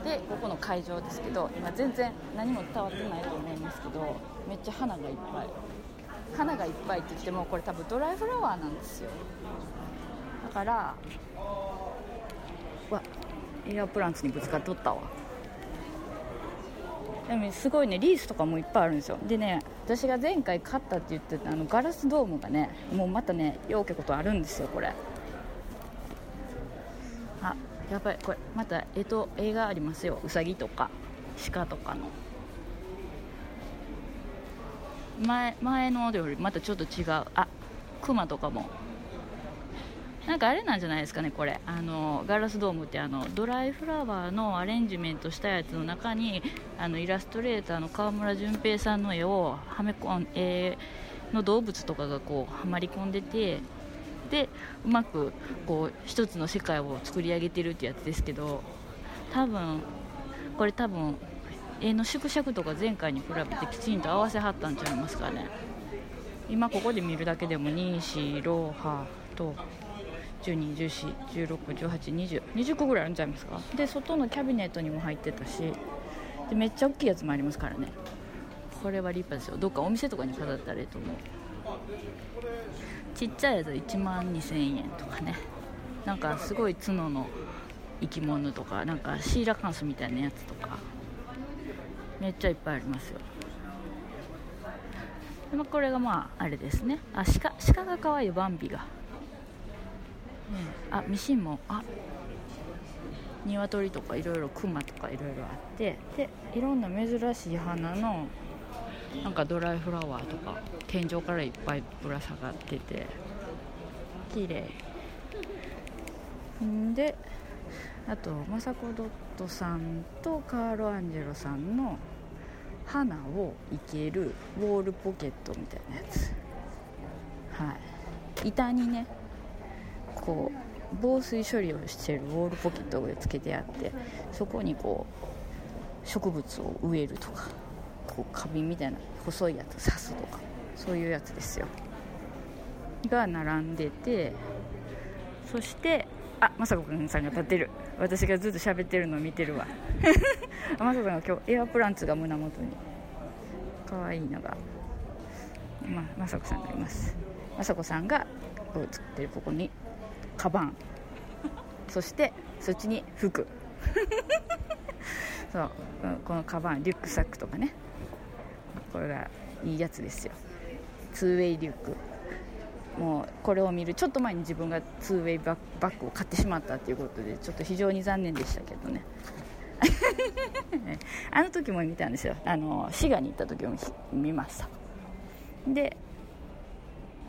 でここの会場ですけど今全然何も伝わってないと思いますけどめっちゃ花がいっぱい。花がいっぱいって言ってもこれ多分ドライフラワーなんですよ。からわエアプランツにぶつかっとったわ。でもすごいねリースとかもいっぱいあるんですよ。でね私が前回買ったって言ってたあのガラスドームがねもうまたねようけことあるんですよこれ。あやばいこれまた絵と絵がありますよ。うさぎとか鹿とかの。前前のよりまたちょっと違う。あクマとかも。なんかあれなんじゃないですかねこれ。あのガラスドームってあのドライフラワーのアレンジメントしたやつの中にあのイラストレーターの川村淳平さんの絵をはめ込ん絵の動物とかがこうはまり込んでてでうまくこう一つの世界を作り上げてるってやつですけど多分これ多分絵の縮尺とか前回に比べてきちんと合わせはったんちゃいますかね。今ここで見るだけでも2 4ロハと121416182020個ぐらいあるんちゃいますか。で外のキャビネットにも入ってたしでめっちゃ大きいやつもありますからね。これは立派ですよ。どっかお店とかに飾ったらいいと思う。ちっちゃいやつ1万2000円とかね。なんかすごい角の生き物とかなんかシーラカンスみたいなやつとか。めっちゃいっぱいありますよ。でまあこれがまああれですね。あ鹿鹿が可愛いバンビが、あミシンもあ鶏とかいろいろクマとかいろいろあってでいろんな珍しい花のなんかドライフラワーとか天井からいっぱいぶら下がってて綺麗。んであと雅子ドットさんとカール・アンジェロさんの花をいけるウォールポケットみたいなやつ。はい。板にねこう防水処理をしてるウォールポケットをつけてあってそこにこう植物を植えるとかこう花瓶みたいな細いやつ刺すとかそういうやつですよ。が並んでてそしてあまさこくんさんが立ってる。私がずっと喋ってるのを見てるわ。まさこさんが今日エアプランツが胸元に。可愛いのがままさこさんがいます。まさこさんがこう作ってるここにカバン。そしてそっちに服。<laughs> そう。このカバンリュックサックとかね。これがいいやつですよ。ツーウェイリュック。もうこれを見るちょっと前に自分がツーウェイバッグを買ってしまったということでちょっと非常に残念でしたけどね。<laughs> あの時も見たんですよ。あの滋賀に行った時も見ました。で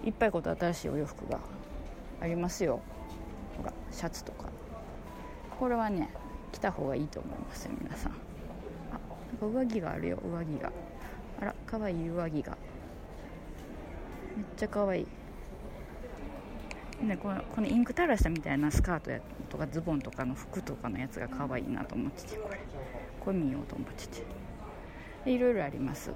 いっぱいこと新しいお洋服がありますよ。ほらシャツとか。これはね着た方がいいと思いますよ皆さん。あ上着があるよ上着が。あらかわいい上着が。めっちゃかわいい。ね、このこのインク垂らしたみたいなスカートやとかズボンとかの服とかのやつが可愛いなと思っててこれ。これ見ようと思ってて。でいろいろあります。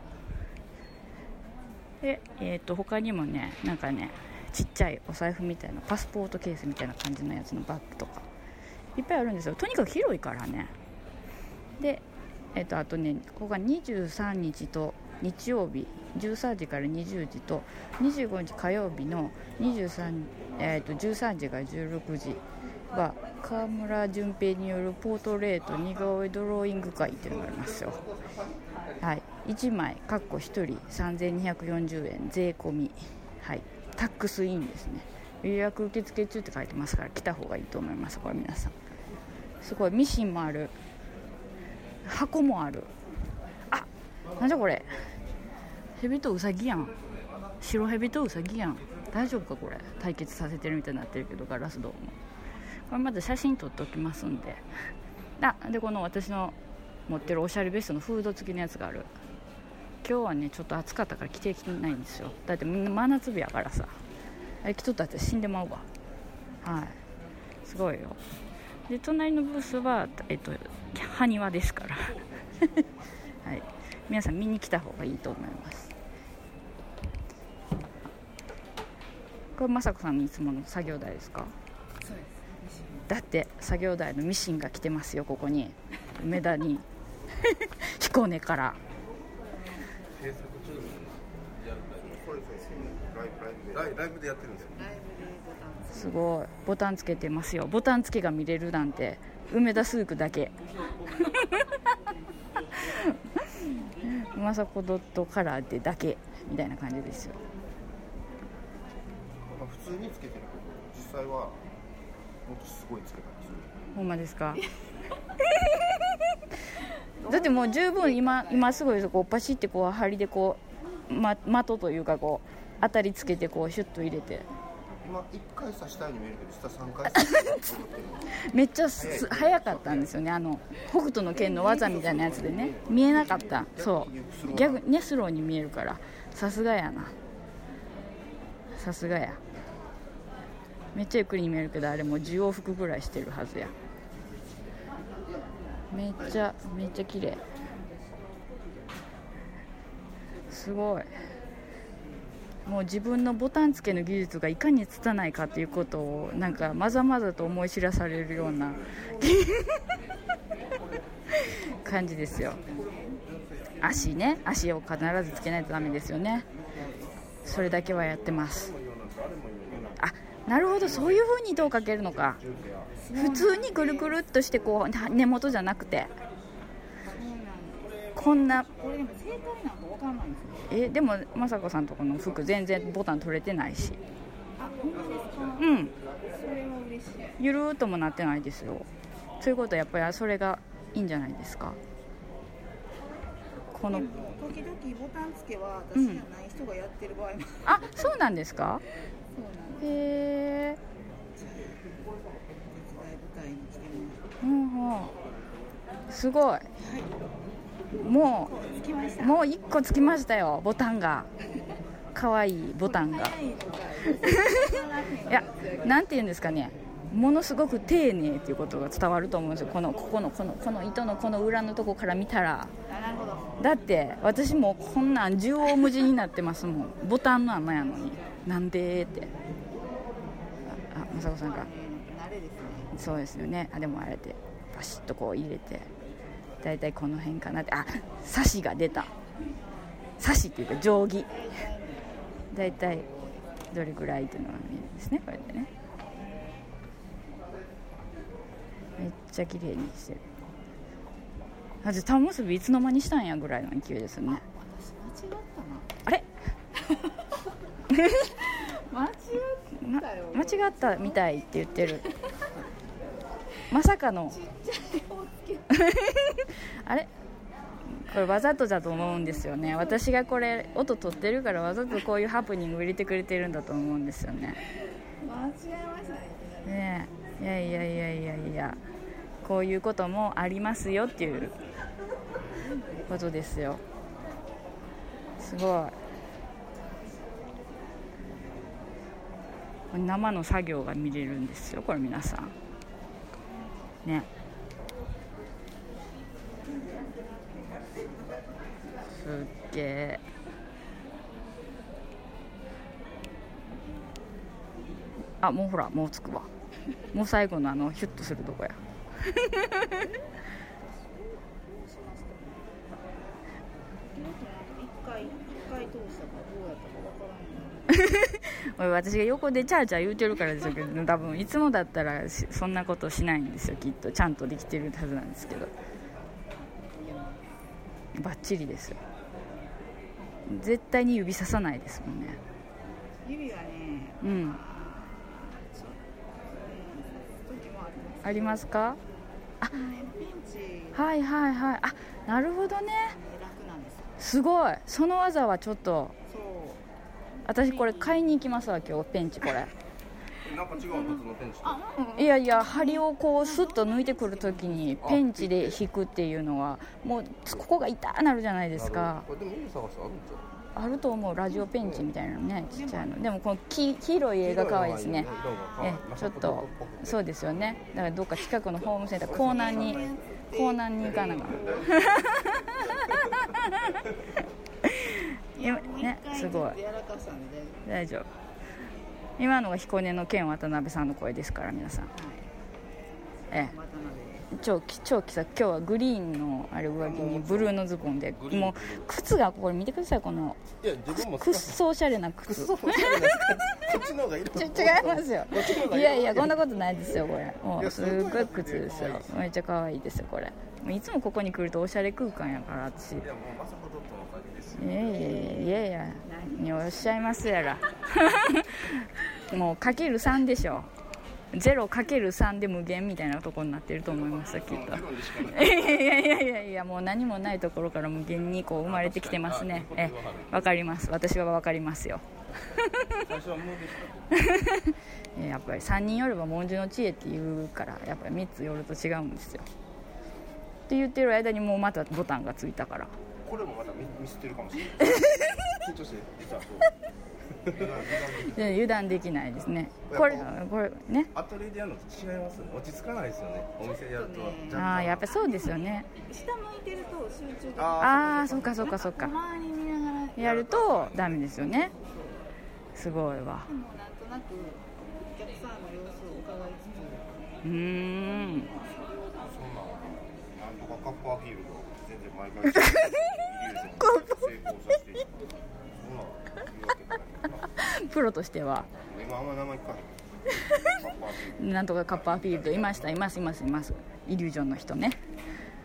で、えー、と他にもねなんかねちっちゃいお財布みたいなパスポートケースみたいな感じのやつのバッグとか。いっぱいあるんですよ。とにかく広いからね。でえっ、とあとねここが23日と日曜日13時から20時と25日火曜日の23、えー、と13時から16時は川村淳平によるポートレート似顔絵ドローイング会っていうのがありますよ。はい。1枚かっこ1人3240円税込み。はい。タックスインですね。予約受付中って書いてますから来た方がいいと思いますこれ皆さん。すごいミシンもある。箱もある。あなんじゃこれ。ヘビとウサギやん。白ヘビとウサギやん。大丈夫かこれ。対決させてるみたいになってるけどガラスドームこれまず写真撮っておきますんで。あでこの私の持ってるおしゃれベストのフード付きのやつがある。今日はねちょっと暑かったから着てきてないんですよ。だって真夏日やからさ。あれ着とったって死んでまうわ。はい。すごいよ。で隣のブースはえっと埴輪ですから。<laughs> はい。皆さん見に来た方がいいと思います。これ雅子さんのいつもの作業台ですか？そうです。だって作業台のミシンが来てますよここに。梅田に。<laughs> 彦根からライブで。やってるんですよす。ごい。ボタンつけてますよ。ボタン付けが見れるなんて。梅田スークだけ。<laughs> 雅子ドットカラーでだけみたいな感じですよ。普通につけてるけど実際はもっとすごいつけたりする。ほんまですか？<laughs> だってもう十分今今すごいこうパシってこう針でこう、ま、的というかこう当たりつけてこうシュッと入れて。今1回刺したように見えるけど実は3回 <laughs> めっちゃ早かったんですよね。あの北斗の拳の技みたいなやつでね。見えなかった。そう。逆にねスローに見えるから。さすがやな。さすがや。めっちゃゆっくりに見えるけどあれもう10往復ぐらいしてるはずや。めっちゃめっちゃ綺麗。すごいもう自分のボタン付けの技術がいかに拙いかということをなんかまざまざと思い知らされるような <laughs> 感じですよ。足ね足を必ずつけないとダメですよね。それだけはやってます。あなるほど。そういう風に糸をかけるのか。普通にくるくるっとしてこう根元じゃなくて。こんな。これでも正解なんかわかんないんですよ。えでも雅子さんとこの服全然ボタン取れてないし。あほんまですか？うん。それは嬉しい。ゆるーっともなってないですよ。そういうことはやっぱりそれがいいんじゃないですか。この。時々ボタン付けは私うんじゃない人がやってる場合も、あそうなんですか？そうなんです。へえうんうん。すごい。もそう着きましたうもう1個つきましたよボタンが。可愛いボタンが。早 <laughs> いやなんて言うんですかね。ものすごく丁寧っていうことが伝わると思うんですよ。このここのこのこの糸のこの裏のとこから見たら。だって私もこんなん縦横無尽になってますもん。ボタンの穴やのに。なんでって。ああ雅子さんが。そうですよね。あでもあれでバシッとこう入れて大体この辺かなって。あサシが出た。サシっていうか定規。<laughs> 大体どれぐらいっていうのが見えるんですね。これでね。めっちゃ綺麗にしてる。あじゃあ玉結びいつの間にしたんやぐらいの勢いですよね。私間違ったな。あれ？<laughs> 間違まったよ。<laughs> 間違ったみたいって言ってるまさかの。<laughs> あれ？これわざとだと思うんですよね。私がこれ音取ってるからわざとこういうハプニング入れてくれてるんだと思うんですよね。間違えましたね。ねえ。いやいやいやいやいや。こういうこともありますよっていうことですよ。すごい。生の作業が見れるんですよこれ皆さんね。すっげえあもうほらもうつくわ。もう最後のあのヒュッとするとこや。<laughs> 一回一回通した <laughs> 私が横でチャーチャー言うてるからでしょうけど多分いつもだったらしそんなことしないんですよきっと。ちゃんとできてるはずなんですけど。バッチリですよ。絶対に指ささないですもんね。指はねうん。ありますか？ねピンチ。はいはいはい。あなるほどね。すごい。その技はちょっと私これ買いに行きますわ今日ペンチこれ。なんか違う普通のペンチと。いやいや針をこうスッと抜いてくるときにペンチで引くっていうのはもうここが痛なるじゃないですか。これでも探してあるんちゃうあると思うラジオペンチみたいなのねちっちゃいの。でもこの黄黄色い絵が可愛いですね。えちょっとそうですよね。だからどっか近くのホームセンター港南に港南に行かなか今 <laughs> ねすごい。大丈夫。今のが彦根の県渡辺さんの声ですから皆さん。はい。ええ。超超気さ今日はグリーンのあれ上着にブルーのズボンで。もう靴がこれ見てくださいこのいや自分もくっそおしゃれな靴。そうおしゃれな <laughs> こっちの方がいいち違いますよ。いやいやこんなことないですよこれ。もいうやすっごい靴ですよ。めっちゃ可愛いですよこれ。いつもここに来るとおしゃれ空間やから私いやいやいやいやいやにおっしゃいますやら。<laughs> もうかける3でしょ。0かける3で無限みたいなとこになってると思いますきっと。いやいやいやいやもう何もないところから無限にこう生まれてきてますね。えわかります。私はわかりますよ。<laughs> やっぱり3人よれば文殊の知恵って言うからやっぱり3つ寄ると違うんですよ。って言ってる間にもうまたボタンがついたから。これもまたミミスってるかもしれない緊張して実はそうで油断できないですね。これこれね。アトリエでやるのと違いますよね落ち着かないですよね。お店でやるとねああやっぱそうですよね。下向いてると集中できるああそっかそっかそっか。周り見ながらやるとダメですよね。すごいわ。でもなんとなくお客さんの様子を伺いつつ。うーん。そんななんとかカッパーフィールプロとしては。なんとかカッパーフィールドいましたいますいますいます。イリュージョンの人ね。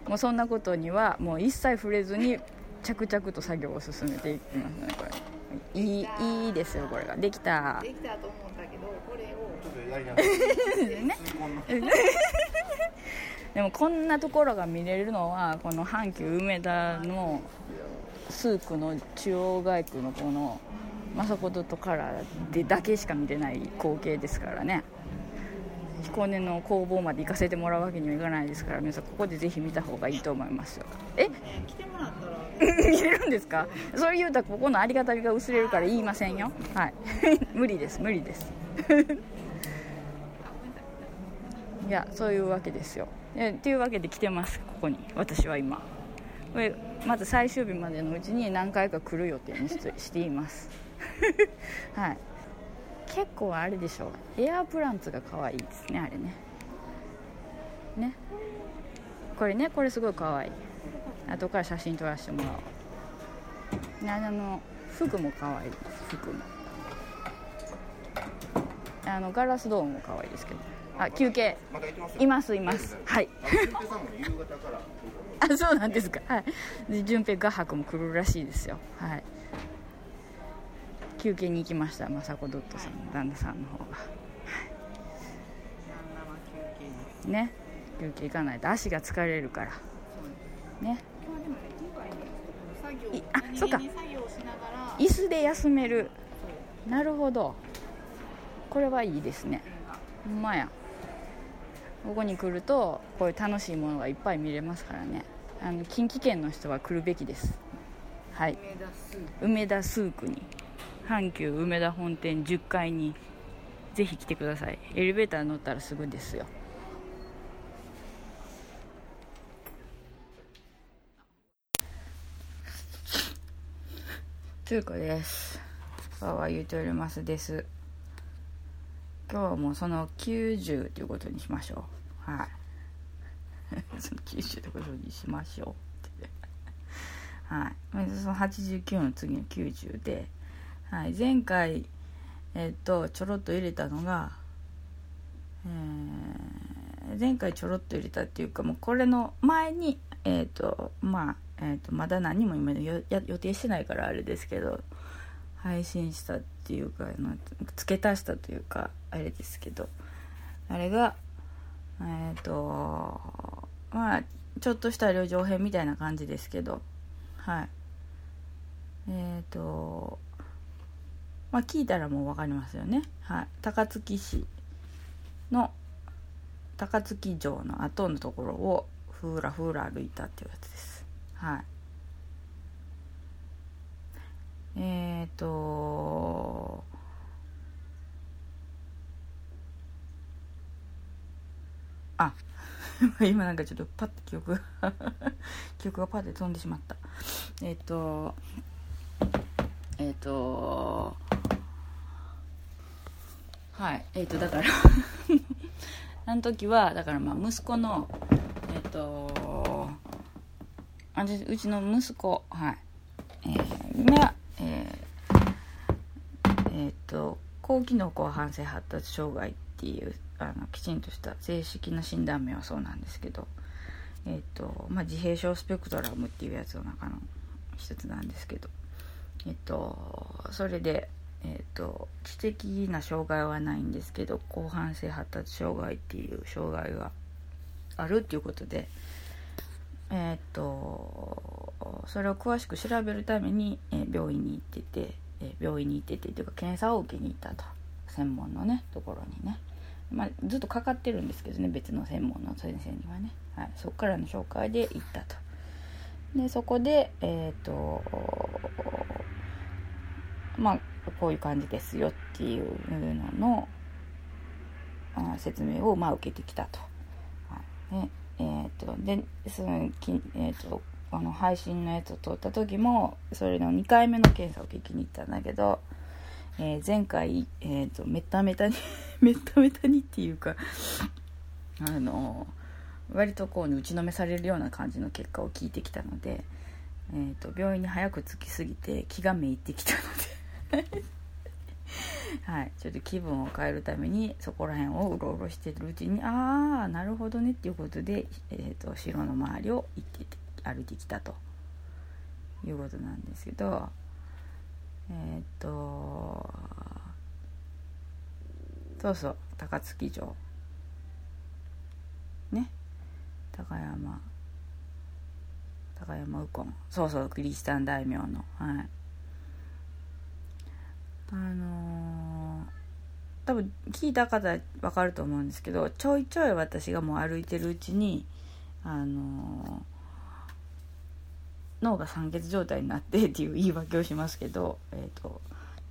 もうそんなことにはもう一切触れずに着々と作業を進めていきますねこれ。いいいいですよこれが。できた。できたと思ったけどこれを。ドちょっとやりながらね <laughs> <laughs> でもこんなところが見れるのはこの阪急梅田のスークの中央街区のこの政子とカラーでだけしか見れない光景ですからね。彦根の工房まで行かせてもらうわけにはいかないですから皆さんここでぜひ見た方がいいと思いますよ。え？ね来てもらったら。見れるんですか？それ言うたらここのありがたみが薄れるから言いませんよ。はい。<laughs> 無理です。無理です。<laughs> いやそういうわけですよえっていうわけで来てますここに。私は今。まず最終日までのうちに何回か来る予定にしています。<laughs> はい。結構あれでしょう。エアープランツが可愛いですねあれね。ね。これねこれすごい可愛い。後から写真撮らせてもらおう。あの服も可愛い。服も。あのガラスドームも可愛いですけど。あ休憩。いますいます。はい。あ <laughs> そうなんですか。はい。で順平画伯も来るらしいですよ。はい。休憩に行きました。雅子ドットさんの旦那さんの方が。ね。休憩行かないと。足が疲れるから。ね。あそっか。椅子で休める。なるほど。これはいいですね。ほんまやここに来るとこういう楽しいものがいっぱい見れますからね。あの近畿圏の人は来るべきです。はい。梅田スークに。阪急梅田本店10階にぜひ来てください。エレベーター乗ったらすぐですよ。中華です。わわ言うております。です今日はもうその90ということにしましょう。はい。<laughs> その90ということにしましょうって。はい。まずその89の次の90で、はい、前回えっとちょろっと入れたのが、えー前回ちょろっと入れたっていうかもうこれの前にえっ、とまあ、えー、とまだ何も今予定してないからあれですけど配信したっていうかの付け足したというかあれですけど。あれがえっ、とまあちょっとした旅情編みたいな感じですけど。はい。えっ、とまあ聞いたらもう分かりますよね。はい。高槻市の高槻城の後のところをふーらふーら歩いたっていうやつです。はい。えっ、とあ <laughs> 今なんかちょっとパッて記憶が <laughs> 記憶がパッて飛んでしまった。えっ、とえっ、とはいえっ、とだから <laughs> あの時はだからまあ息子のえっ、とあうちの息子はいえーがえーえっ、と高機能高反省発達障害っていうあのきちんとした正式な診断名はそうなんですけどえっ、とまあ自閉症スペクトラムっていうやつの中の一つなんですけどえっ、とそれでえー、と知的な障害はないんですけど広汎性発達障害っていう障害があるっていうことでえっ、とそれを詳しく調べるために、え病院に行ってて、え病院に行っててというか検査を受けに行ったと。専門のねところにね、まあ、ずっとかかってるんですけどね別の専門の先生にはね、はい、そこからの紹介で行ったと。でそこでえっ、とまあこういう感じですよっていうのの説明をまあ受けてきたと。はいねえー、とでそのき、えー、とあの配信のやつを撮った時もそれの2回目の検査を聞きに行ったんだけど、えー前回、えー、とメタメタに <laughs> メタメタにっていうかあの割とこう打ちのめされるような感じの結果を聞いてきたので、えー、と病院に早く着きすぎて気がめいってきたので。<laughs> はい、ちょっと気分を変えるためにそこら辺をうろうろしてるうちにああなるほどねっていうことで、えー、と城の周りを行って。歩いてきたと。いうことなんですけどえっ、とそうそう高槻城。ね。高山。高山右近。そうそうクリスチャン大名の。はい。あのー多分聞いた方わかると思うんですけどちょいちょい私がもう歩いてるうちにあのー脳が酸欠状態になってっていう言い訳をしますけど、えー、と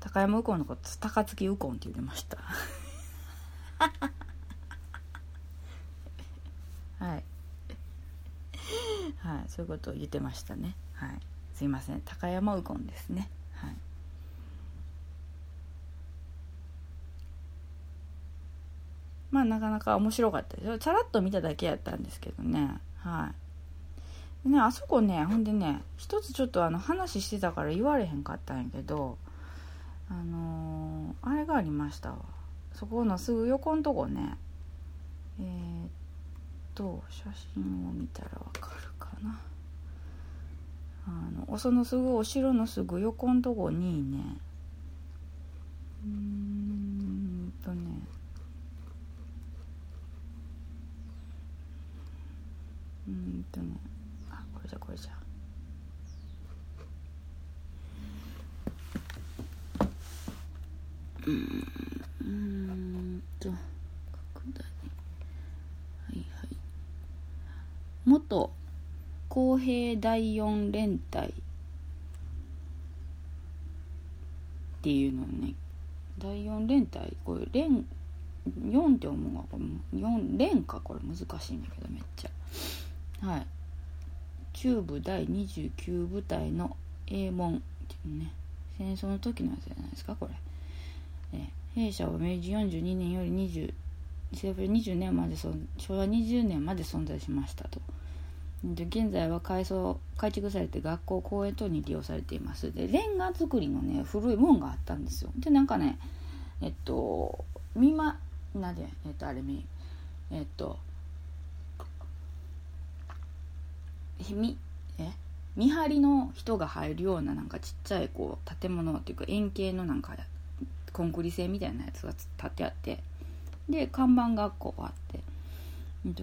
高山右近のこと高槻右近って言ってました。<laughs> はい。はい。そういうことを言ってましたね。はい。すいません。高山右近ですね。はい。まあなかなか面白かったですよ。さらっと見ただけやったんですけどね。はい。ねあそこねほんでね一つちょっとあの話してたから言われへんかったんやけどあのーあれがありましたわ。そこのすぐ横んとこねえー、っと写真を見たらわかるかな。あのそのすぐお城のすぐ横んとこにねうーんとねうんとねじゃこれじゃうんと拡大。はいはい。元公平第四連隊。っていうのね。第四連隊。これ連4って思うわこれ4連か。これ難しいんだけどめっちゃ。はい。中部第29部隊の英門っていうね戦争の時のやつじゃないですかこれ、え弊社は明治42年より20 20年まで昭和20年まで存在しましたと。現在は改装改築されて学校公園等に利用されています。でレンガ造りのね古い門があったんですよ。でなんかねえっと見まなんでえっとあれみえっとひみえ？見張りの人が入るようななんかちっちゃいこう建物っていうか円形のなんかコンクリ製みたいなやつが建ってあってで看板学校があって、えっと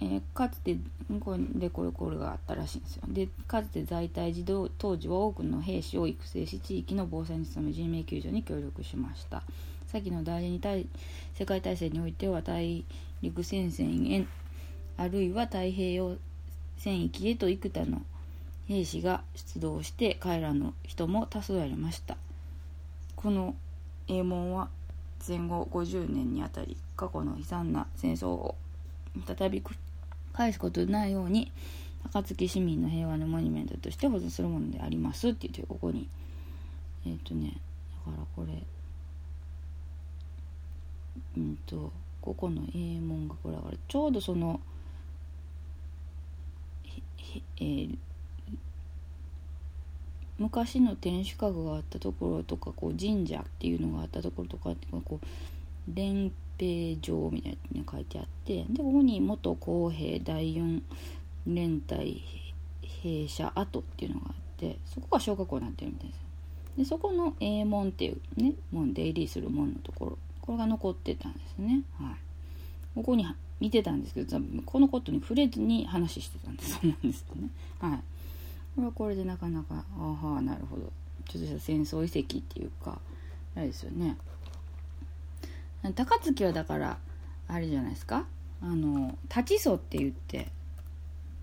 えーかつてこれでこれこれがあったらしいんですよ。でかつて在隊時動当時は多くの兵士を育成し地域の防災に努め人命救助に協力しました。先の第二次世界大戦においては大陸戦線へあるいは太平洋戦域へと幾多の兵士が出動して彼らの人も多数ありました。この英門は戦後50年にあたり過去の悲惨な戦争を再び繰り返すことのないように高槻市民の平和のモニュメントとして保存するものでありますって言ってここにえっ、とねだからこれうんとここの英門がこれだからちょうどそのえー昔の天守閣があったところとかこう神社っていうのがあったところとかっていうのがこう連兵場みたいに書いてあってでここに元公平第四連隊兵舎跡っていうのがあってそこが小学校になってるみたいですでそこの英門っていうね門出入りする門のところこれが残ってたんですね。はい。ここに見てたんですけどこのことに触れずに話してたんだと思うんですよね。はい。これはこれでなかなかああなるほど。ちょっとした戦争遺跡っていうかあれですよね。高槻はだからあれじゃないですか？あの立ち層って言って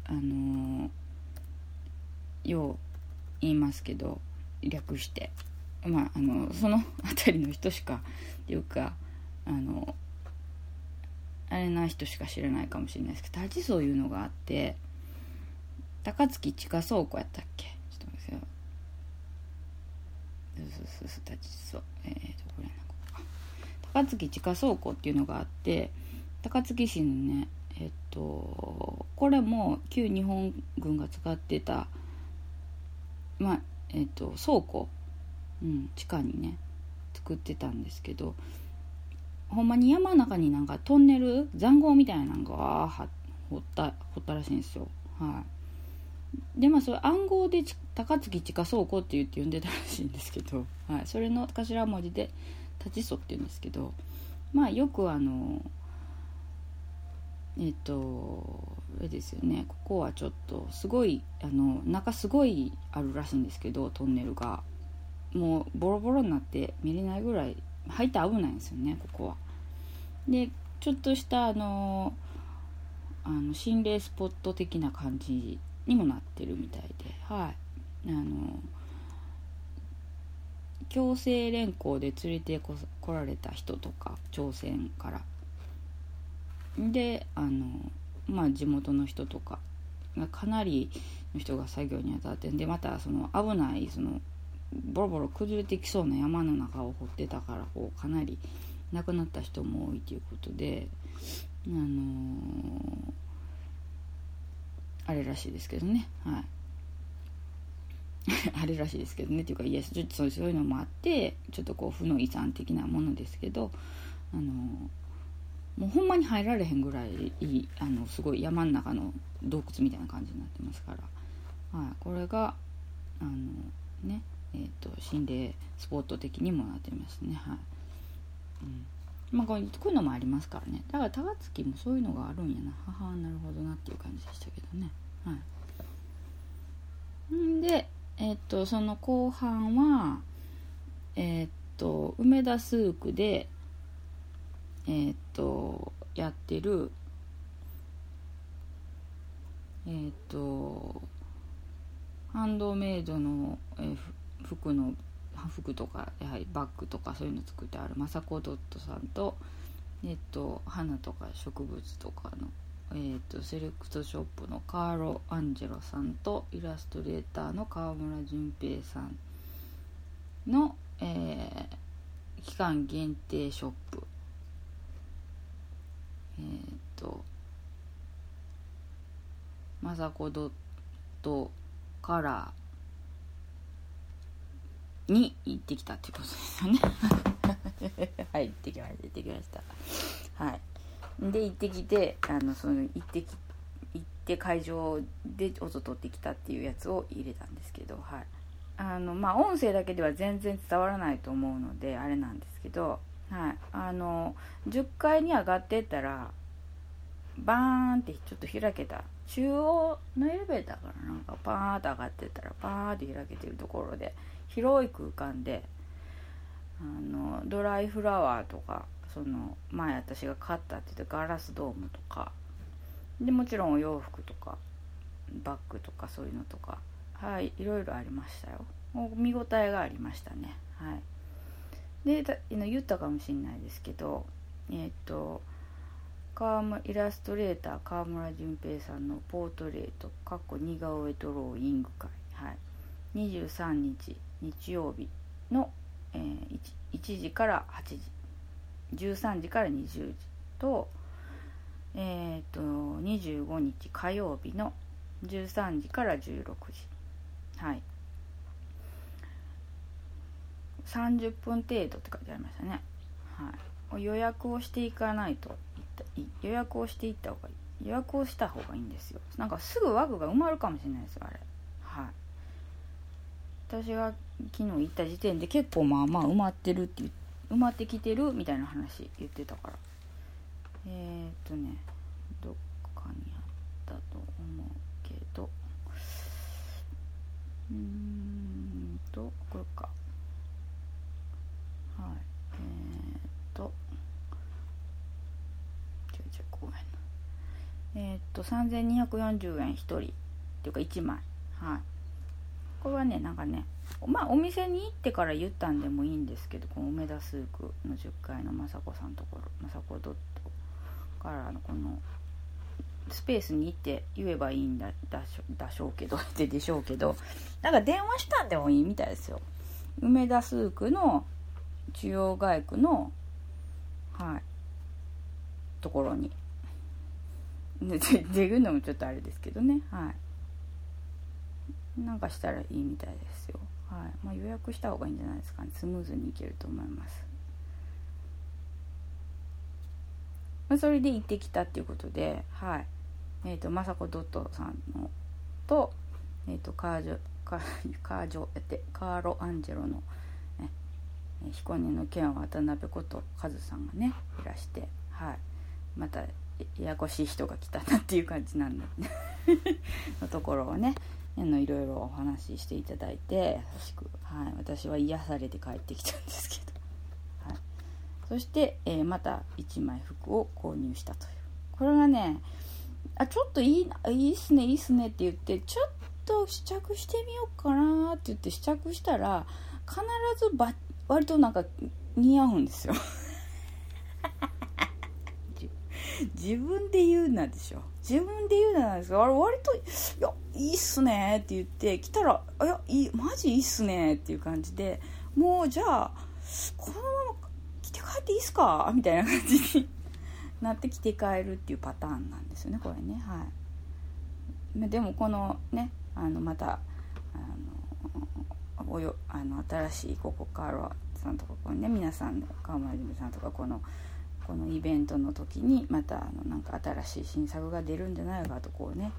あのよう言いますけど略して。まああのその辺りの人しかっていうかあのあれな人しか知らないかもしれないですけど立ち層いうのがあって高槻地下倉庫やったっけ？ちょっと待ってくださいよ。そうそうそうそう立ち高槻地下倉庫っていうのがあって高槻市のねえっとこれも旧日本軍が使ってたまあえっと倉庫、うん、地下にね作ってたんですけどほんまに山の中になんかトンネル塹壕みたいなのがわー掘った掘ったらしいんですよ。はい。でまあそれ暗号で高槻地下倉庫って言って呼んでたらしいんですけど、はい、それの頭文字で立ちそって言うんですけどまあよくあのえっとあれですよね。ここはちょっとすごいあの中すごいあるらしいんですけどトンネルが。もうボロボロになって見れないぐらい入って危ないんですよねここは。でちょっとしたあのあの心霊スポット的な感じにもなってるみたいではい。あの強制連行で連れてこ来られた人とか朝鮮から。であのまあ地元の人とかかなりの人が作業に当たってんでまたその危ないそのボロボロ崩れてきそうな山の中を掘ってたからこうかなり亡くなった人も多いということであのー、あれらしいですけどね。はい。<laughs> あれらしいですけどね。っていうかいやちょっとそういうのもあってちょっとこう負の遺産的なものですけどあのーもうほんまに入られへんぐらいいいあのすごい山の中の洞窟みたいな感じになってますから、はい、これがあのねえーと、心霊スポット的にもなってますね。はい、うん。まあ、こういうのもありますからね。だから高槻もそういうのがあるんやな。母はなるほどなっていう感じでしたけどね。はい。んでえっ、とその後半はえっ、と梅田スークでえっ、とやってるえっ、とハンドメイドの、えー、服の服とかやはりバッグとかそういうの作ってある。雅子ドットさんと、えっと、花とか植物とかの、えっと、セレクトショップのカーロ・アンジェロさんとイラストレーターの川村淳平さんの、えー、期間限定ショップ。えっと雅子ドットカラー。に行ってきたっていうことですよね。<laughs> はい行ってきました行ってきました。はい。で行ってきてあのその行ってき行って会場で音取ってきたっていうやつを入れたんですけどはい。あのまあ音声だけでは全然伝わらないと思うのであれなんですけどはい。あの10階に上がってったらバーンってちょっと開けた。中央のエレベーターからなんかパーンと上がってったらパーンって開けてるところで広い空間であのドライフラワーとかその前私が買ったって言ってガラスドームとかでもちろんお洋服とかバッグとかそういうのとかはいいろいろありましたよ。見応えがありましたね。はい。で言ったかもしれないですけどえっ、とイラストレーター川村淳平さんのポートレートかっこ似顔絵ドローイング会、はい、23日日曜日の、えー、1, 時から8時。13時から20時と,、えーと、25日火曜日の13時から16時。はい。30分程度って書いてありましたね、はい、予約をしていかないと予約をしていった方がいい。予約をした方がいいんですよ。なんかすぐ枠が埋まるかもしれないですよあれ。はい。私が昨日行った時点で結構まあまあ埋まってるって埋まってきてるみたいな話言ってたから。えー、っとねどっかにあったと思うけど。うーんとこれか。はい。えー、っと。ちょいちょいごめん。なえー、っと3240円1人っていうか1枚。はい。これはねなんかねまあお店に行ってから言ったんでもいいんですけどこの梅田スークの10階の雅子さんのところ雅子ドットからのこのスペースに行って言えばいいんだだしょうけどで <laughs> でしょうけどなんか電話したんでもいいみたいですよ。梅田スークの中央街区のはいところに。でででるのもちょっとあれですけどねはい。なんかしたらいいみたいですよ。はい。まあ、予約した方がいいんじゃないですかね。スムーズにいけると思います。まあ、それで行ってきたっていうことで、はい。えーと、まさこドットさんのと,、えーと、カージョカカージョやってカーロ・アンジェロの、ね、彦根の県渡辺ことカズさんがねいらして、はい、またややこしい人が来たなっていう感じなんだ <laughs> のところをねあのいろいろお話ししていただいて優しく、はい、私は癒されて帰ってきたんですけど。はい。そして、えー、また1枚服を購入したという。これがねあちょっといいいいっすねいいっすねって言ってちょっと試着してみようかなって言って試着したら必ずば割となんか似合うんですよ。自分で言うなでしょ。自分で言うなんですけどあれ割と「いやいいっすね」って言って来たら「いやいいマジいいっすね」っていう感じでもうじゃあこのまま帰っていいっすか？みたいな感じになってきて帰るっていうパターンなんですよねこれね。はい。でもこのねあのまたあのおよあの新しいここカーロさんとかこれね皆さん川村純さんとかこのこのイベントの時にまたあのなんか新しい新作が出るんじゃないかとこうね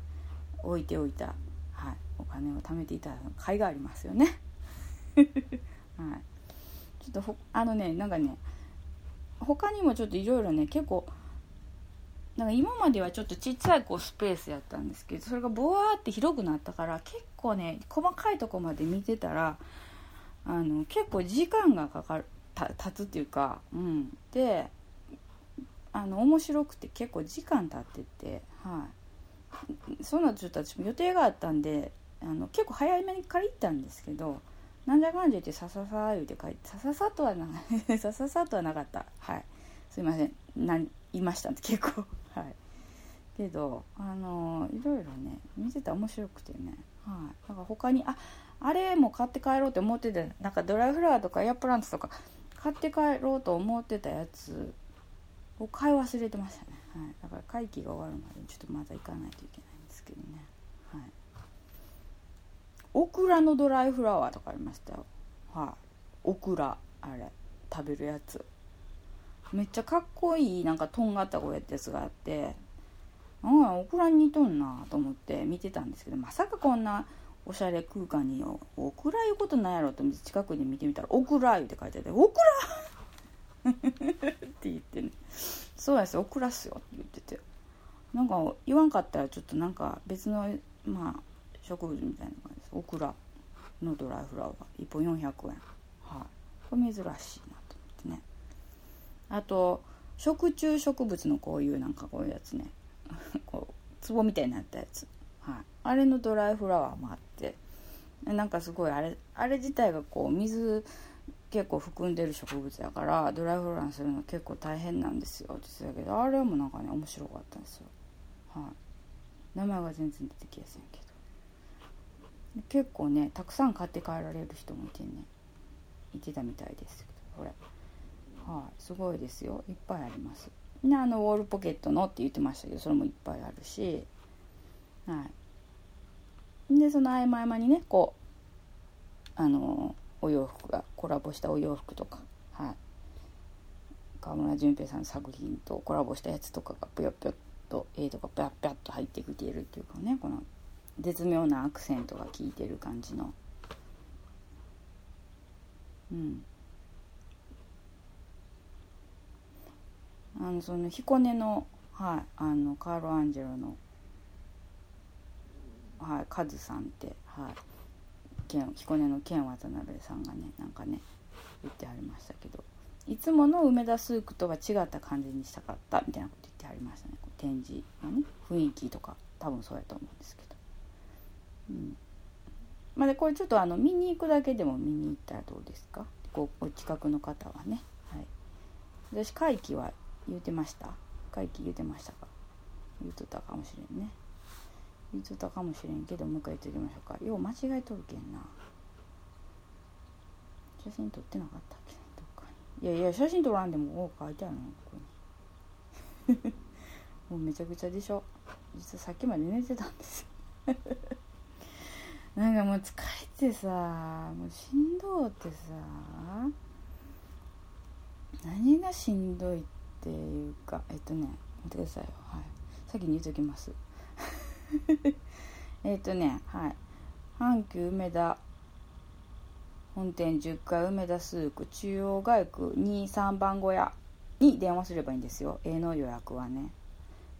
置いておいた、はい、お金を貯めていた甲斐がありますよね。<laughs> はい。ちょっとほあのねなんかね他にもちょっといろいろね結構なんか今まではちょっとちっちゃいこうスペースやったんですけどそれがボワーって広くなったから結構ね細かいとこまで見てたらあの結構時間がかかるた経つっていうかうん。であの面白くて結構時間経っててはい。そんなちょっと私も予定があったんであの結構早めに借りたんですけどなんじゃかんじゃ言ってさささ言うて書いてさささとはな <laughs> さささとはなかった。はい。すいません。何言いましたんで結構。はい。けどあのいろいろね見てたら面白くてね。はい。だから他にああれも買って帰ろうって思ってたなんかドライフラワーとかエアプランツとか買って帰ろうと思ってたやつを買い忘れてましたね、はい、だから会期が終わるまでにちょっとまだ行かないといけないんですけどね。はい。オクラのドライフラワーとかありましたよ。はい。オクラあれ。食べるやつ。めっちゃかっこいいなんかとんがったこうやったやつがあって。ああオクラに似とんなと思って見てたんですけどまさかこんなおしゃれ空間にオクラいうことないやろと思って近くに見てみたら「オクラ」って書いてあって「オクラ!」って言ってね「そうやすオクラっすよ」って言ってて。なんか言わんかったらちょっとなんか別のまあ植物みたいな感じです。オクラのドライフラワー。1本400円。はい。これ珍しいなと思ってね。あと食虫植物のこういうなんかこういうやつね。<laughs> こう壺みたいになったやつ、はい、あれのドライフラワーもあって。なんかすごいあれあれ自体がこう水結構含んでる植物やからドライフラワーするの結構大変なんですよ。って言ってたけどあれもなんかね面白かったんですよ。はい。名前が全然出てきやせんけど。結構ねたくさん買って帰られる人もいてねいてたみたいですけどこれはい。すごいですよ。いっぱいあります。であのウォールポケットのって言ってましたけどそれもいっぱいあるし。はい。でその合間合間にねこうあのお洋服がコラボしたお洋服とか。はい。川村淳平さんの作品とコラボしたやつとかがぷよぷよっと絵とかぴゃっぴゃっと入ってきているっていうかねこの絶妙なアクセントが効いてる感じの。うん。あのその彦根の,、はい、あのカーロ・アンジェロの、はい、カズさんって、はい、彦根のケン渡辺さんがねなんかね言ってはりましたけどいつもの梅田スークとは違った感じにしたかったみたいなこと言ってはりましたね。展示のね雰囲気とか多分そうやと思うんですけど。うん。まあ、でこれちょっとあの見に行くだけでも見に行ったらどうですか？こうお近くの方はね、はい、私会期は言うてました？会期言うてましたか？言うとったかもしれんね。言うとったかもしれんけどもう一回言っておきましょうか。よう間違えとるけんな。写真撮ってなかったっけ？どっかに。いやいや写真撮らんでもこう書いてあるのここに。<laughs> もうめちゃくちゃでしょ。実はさっきまで寝てたんです。<laughs> なんかもう疲れてさもうしんどうってさ何がしんどいっていうかえっとね待ってくださいよ。はい。先に言うときます。<laughs> えっとねはい。阪急梅田本店10階梅田スーク中央街区23番小屋に電話すればいいんですよ。A の予約はね。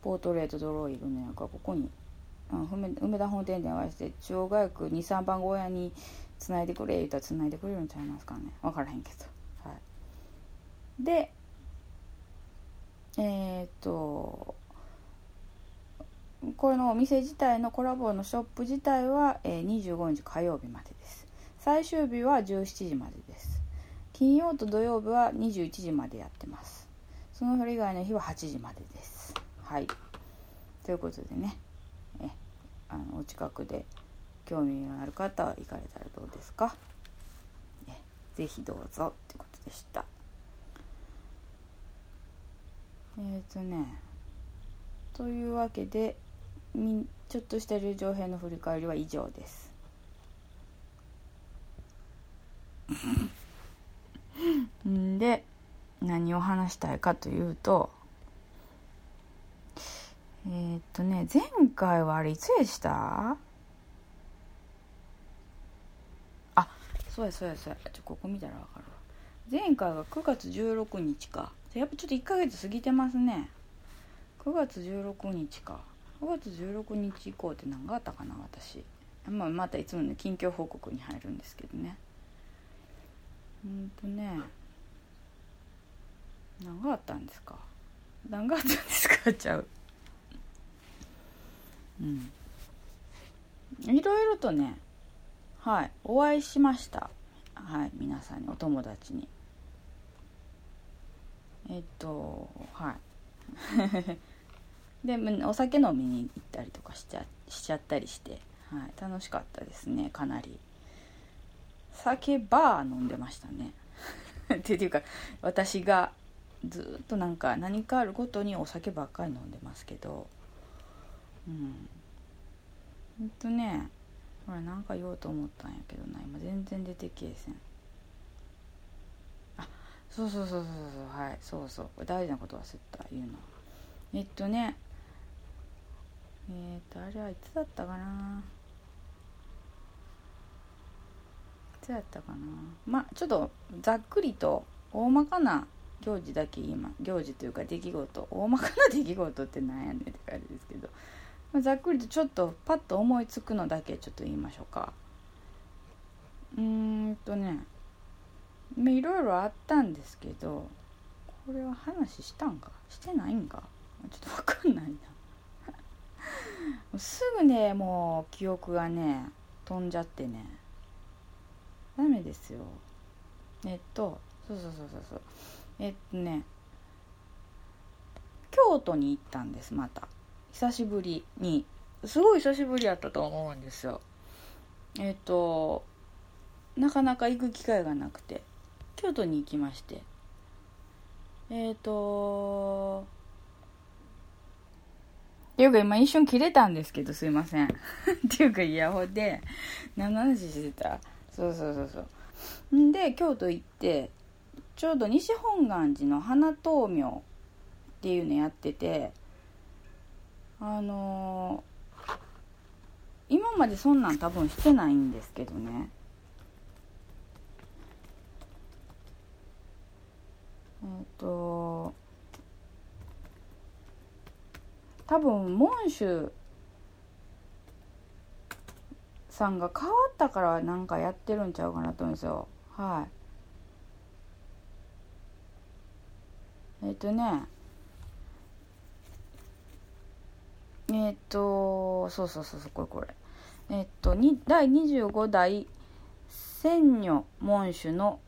ポートレートドローイングの予約はここに。あ梅梅田本店に電話して中央街区23番小屋につないでくれ言ったらつないでくれるんちゃいますかね。分からへんけど。はい。でえー、っとこのお店自体のコラボのショップ自体は、えー、25日火曜日までです。最終日は17時までです。金曜と土曜日は21時までやってます。その日以外の日は8時までです。はい。ということでね。えあのお近くで興味がある方は行かれたらどうですか？えぜひどうぞってことでした。えっ、ー、とね。というわけでちょっとした流情編の振り返りは以上です。<laughs> で何を話したいかというとえー、っとね前回はあれいつでした？あそうやそうやそうや。ちょここ見たら分かるわ。前回が9月16日か。やっぱちょっと1ヶ月過ぎてますね。9月16日か。9月16日以降って何があったかな私、まあ、またいつもの近況報告に入るんですけどね。うんとね。何があったんですか？何があったんですか？<laughs> ちゃう。うん。いろいろとねはい。お会いしました。はい皆さんにお友達に。えっとはい。でお酒飲みに行ったりとかしちゃしちゃったりして、はい、楽しかったですねかなり。酒バー飲んでましたね。<laughs> っていうか私がずっとなんか何かあるごとにお酒ばっかり飲んでますけど。うん。ほんとねほらなんか言おうと思ったんやけどな。今全然出てけえせん。あそうそうそうそうそうはいそうそう。大事なこと忘れた言うの。えっとねえっ、ー、とあれはいつだったかな？いつだったかな？まあちょっとざっくりと大まかな行事だけ今行事というか出来事大まかな出来事って何やねんって感じですけど、まあ、ざっくりとちょっとパッと思いつくのだけちょっと言いましょうか。うーんとねいろいろあったんですけどこれは話したんか？してないんか？ちょっと分かんないな。すぐねもう記憶がね飛んじゃってね。ダメですよ。えっとそうそうそうそうそう。えっとね京都に行ったんですまた。久しぶりに。すごい久しぶりやったと思うんですよ。えっとなかなか行く機会がなくて。京都に行きまして。えっとっていうか今一瞬切れたんですけどすいません。<laughs> っていうかイヤホンで何の話してた。そうそうそうそう。んで京都行ってちょうど西本願寺の花灯明っていうのやっててあのー、今までそんなん多分してないんですけどね。えっ、と多分門主さんが変わったからなんかやってるんちゃうかなと思うんですよ。はい。えっ、ー、とね。えっ、ー、とそうそうそうそうこれこれ。えっ、ー、とに第25代千女門主の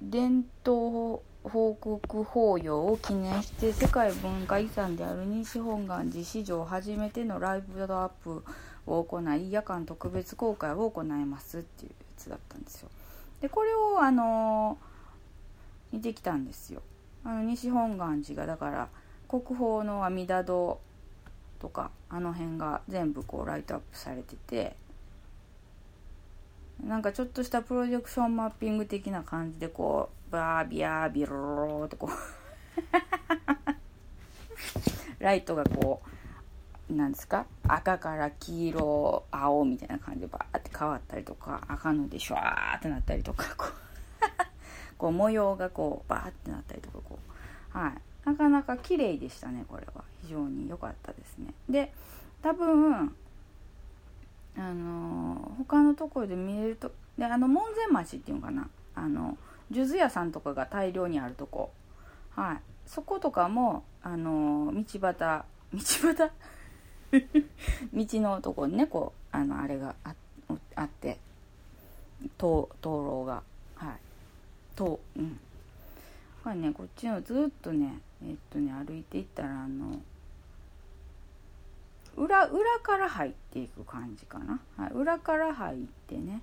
伝統報告法要を記念して世界文化遺産である西本願寺史上初めてのライブドアップを行い夜間特別公開を行いますっていうやつだったんですよ。でこれをあの見てきたんですよあの西本願寺がだから国宝の阿弥陀堂とかあの辺が全部こうライトアップされててなんかちょっとしたプロジェクションマッピング的な感じでこうバービアービロロロってこう。<laughs> ライトがこうなんですか？赤から黄色青みたいな感じでバーって変わったりとか赤のでシュワーってなったりとかこう。<laughs> こう模様がこうバーってなったりとかこう。はい。なかなか綺麗でしたねこれは。非常に良かったですね。で多分あの他のところで見れるとであの門前町っていうのかな？あの数珠屋さんとかが大量にあるとこ。はい。そことかもあの道端道端？<laughs> 道のとこにねこうあのあれがああって。灯灯籠が。はい。灯うん。これねこっちのずっとねえっとね歩いていったらあの裏裏から入っていく感じかな、はい、裏から入ってね。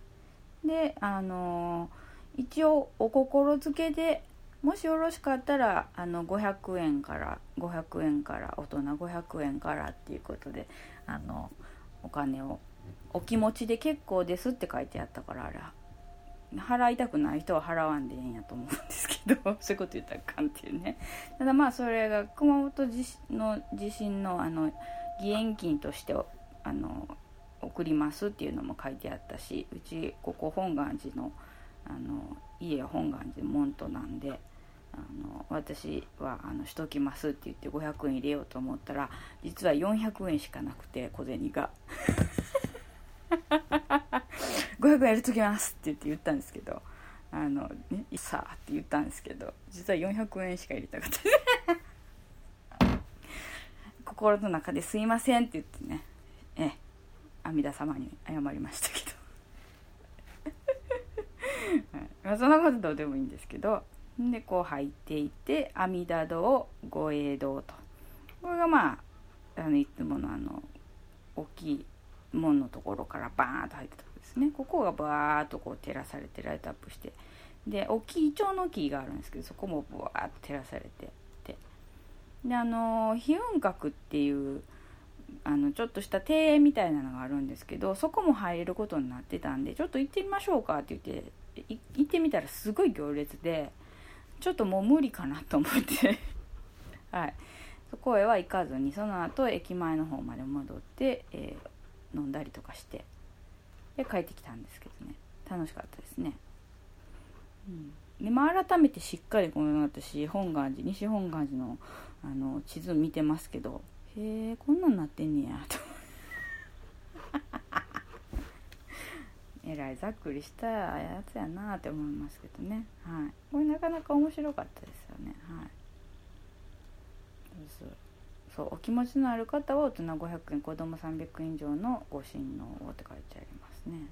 であの一応お心づけでもしよろしかったらあの500円から500円から大人500円からっていうことであのお金をお気持ちで結構ですって書いてあったからあれ払いたくない人は払わんでええんやと思うんですけど <laughs> そういうこと言ったらあかんっていうね。ただまあそれが熊本地震の地震のあの義援金としてあの送りますっていうのも書いてあったしうちここ本願寺のあの家本願寺門徒なんであの私はあのしときますって言って500円入れようと思ったら実は400円しかなくて小銭が。<laughs> 500円入れときますって言って言ったんですけどあのねさあって言ったんですけど実は400円しか入れたかった心の中ですいませんって言ってねええ阿弥陀様に謝りましたけど、はいまあ、そんなことどうでもいいんですけどでこう入っていて阿弥陀堂御栄堂と。これがまああのいつものあの大きい門のところからバーンと入ってたとこですね。ここがバーッとこう照らされてライトアップしてで大きいイチョウの木があるんですけどそこもバーッと照らされててであの飛雲閣っていうあのちょっとした庭園みたいなのがあるんですけどそこも入れることになってたんでちょっと行ってみましょうかって言って行ってみたらすごい行列でちょっともう無理かなと思って。<laughs> はい。そこへは行かずにその後駅前の方まで戻って、えー、飲んだりとかしてで帰ってきたんですけどね。楽しかったですね。うん。でまあ、改めてしっかりこの私本願寺西本願寺のあの地図見てますけどへえこんなんなってんねやと。えらいざっくりしたやつやなって思いますけどね。はい。これなかなか面白かったですよね。はい。そうそうお気持ちのある方は大人500円子供300円以上のご神能をって書いてありますね。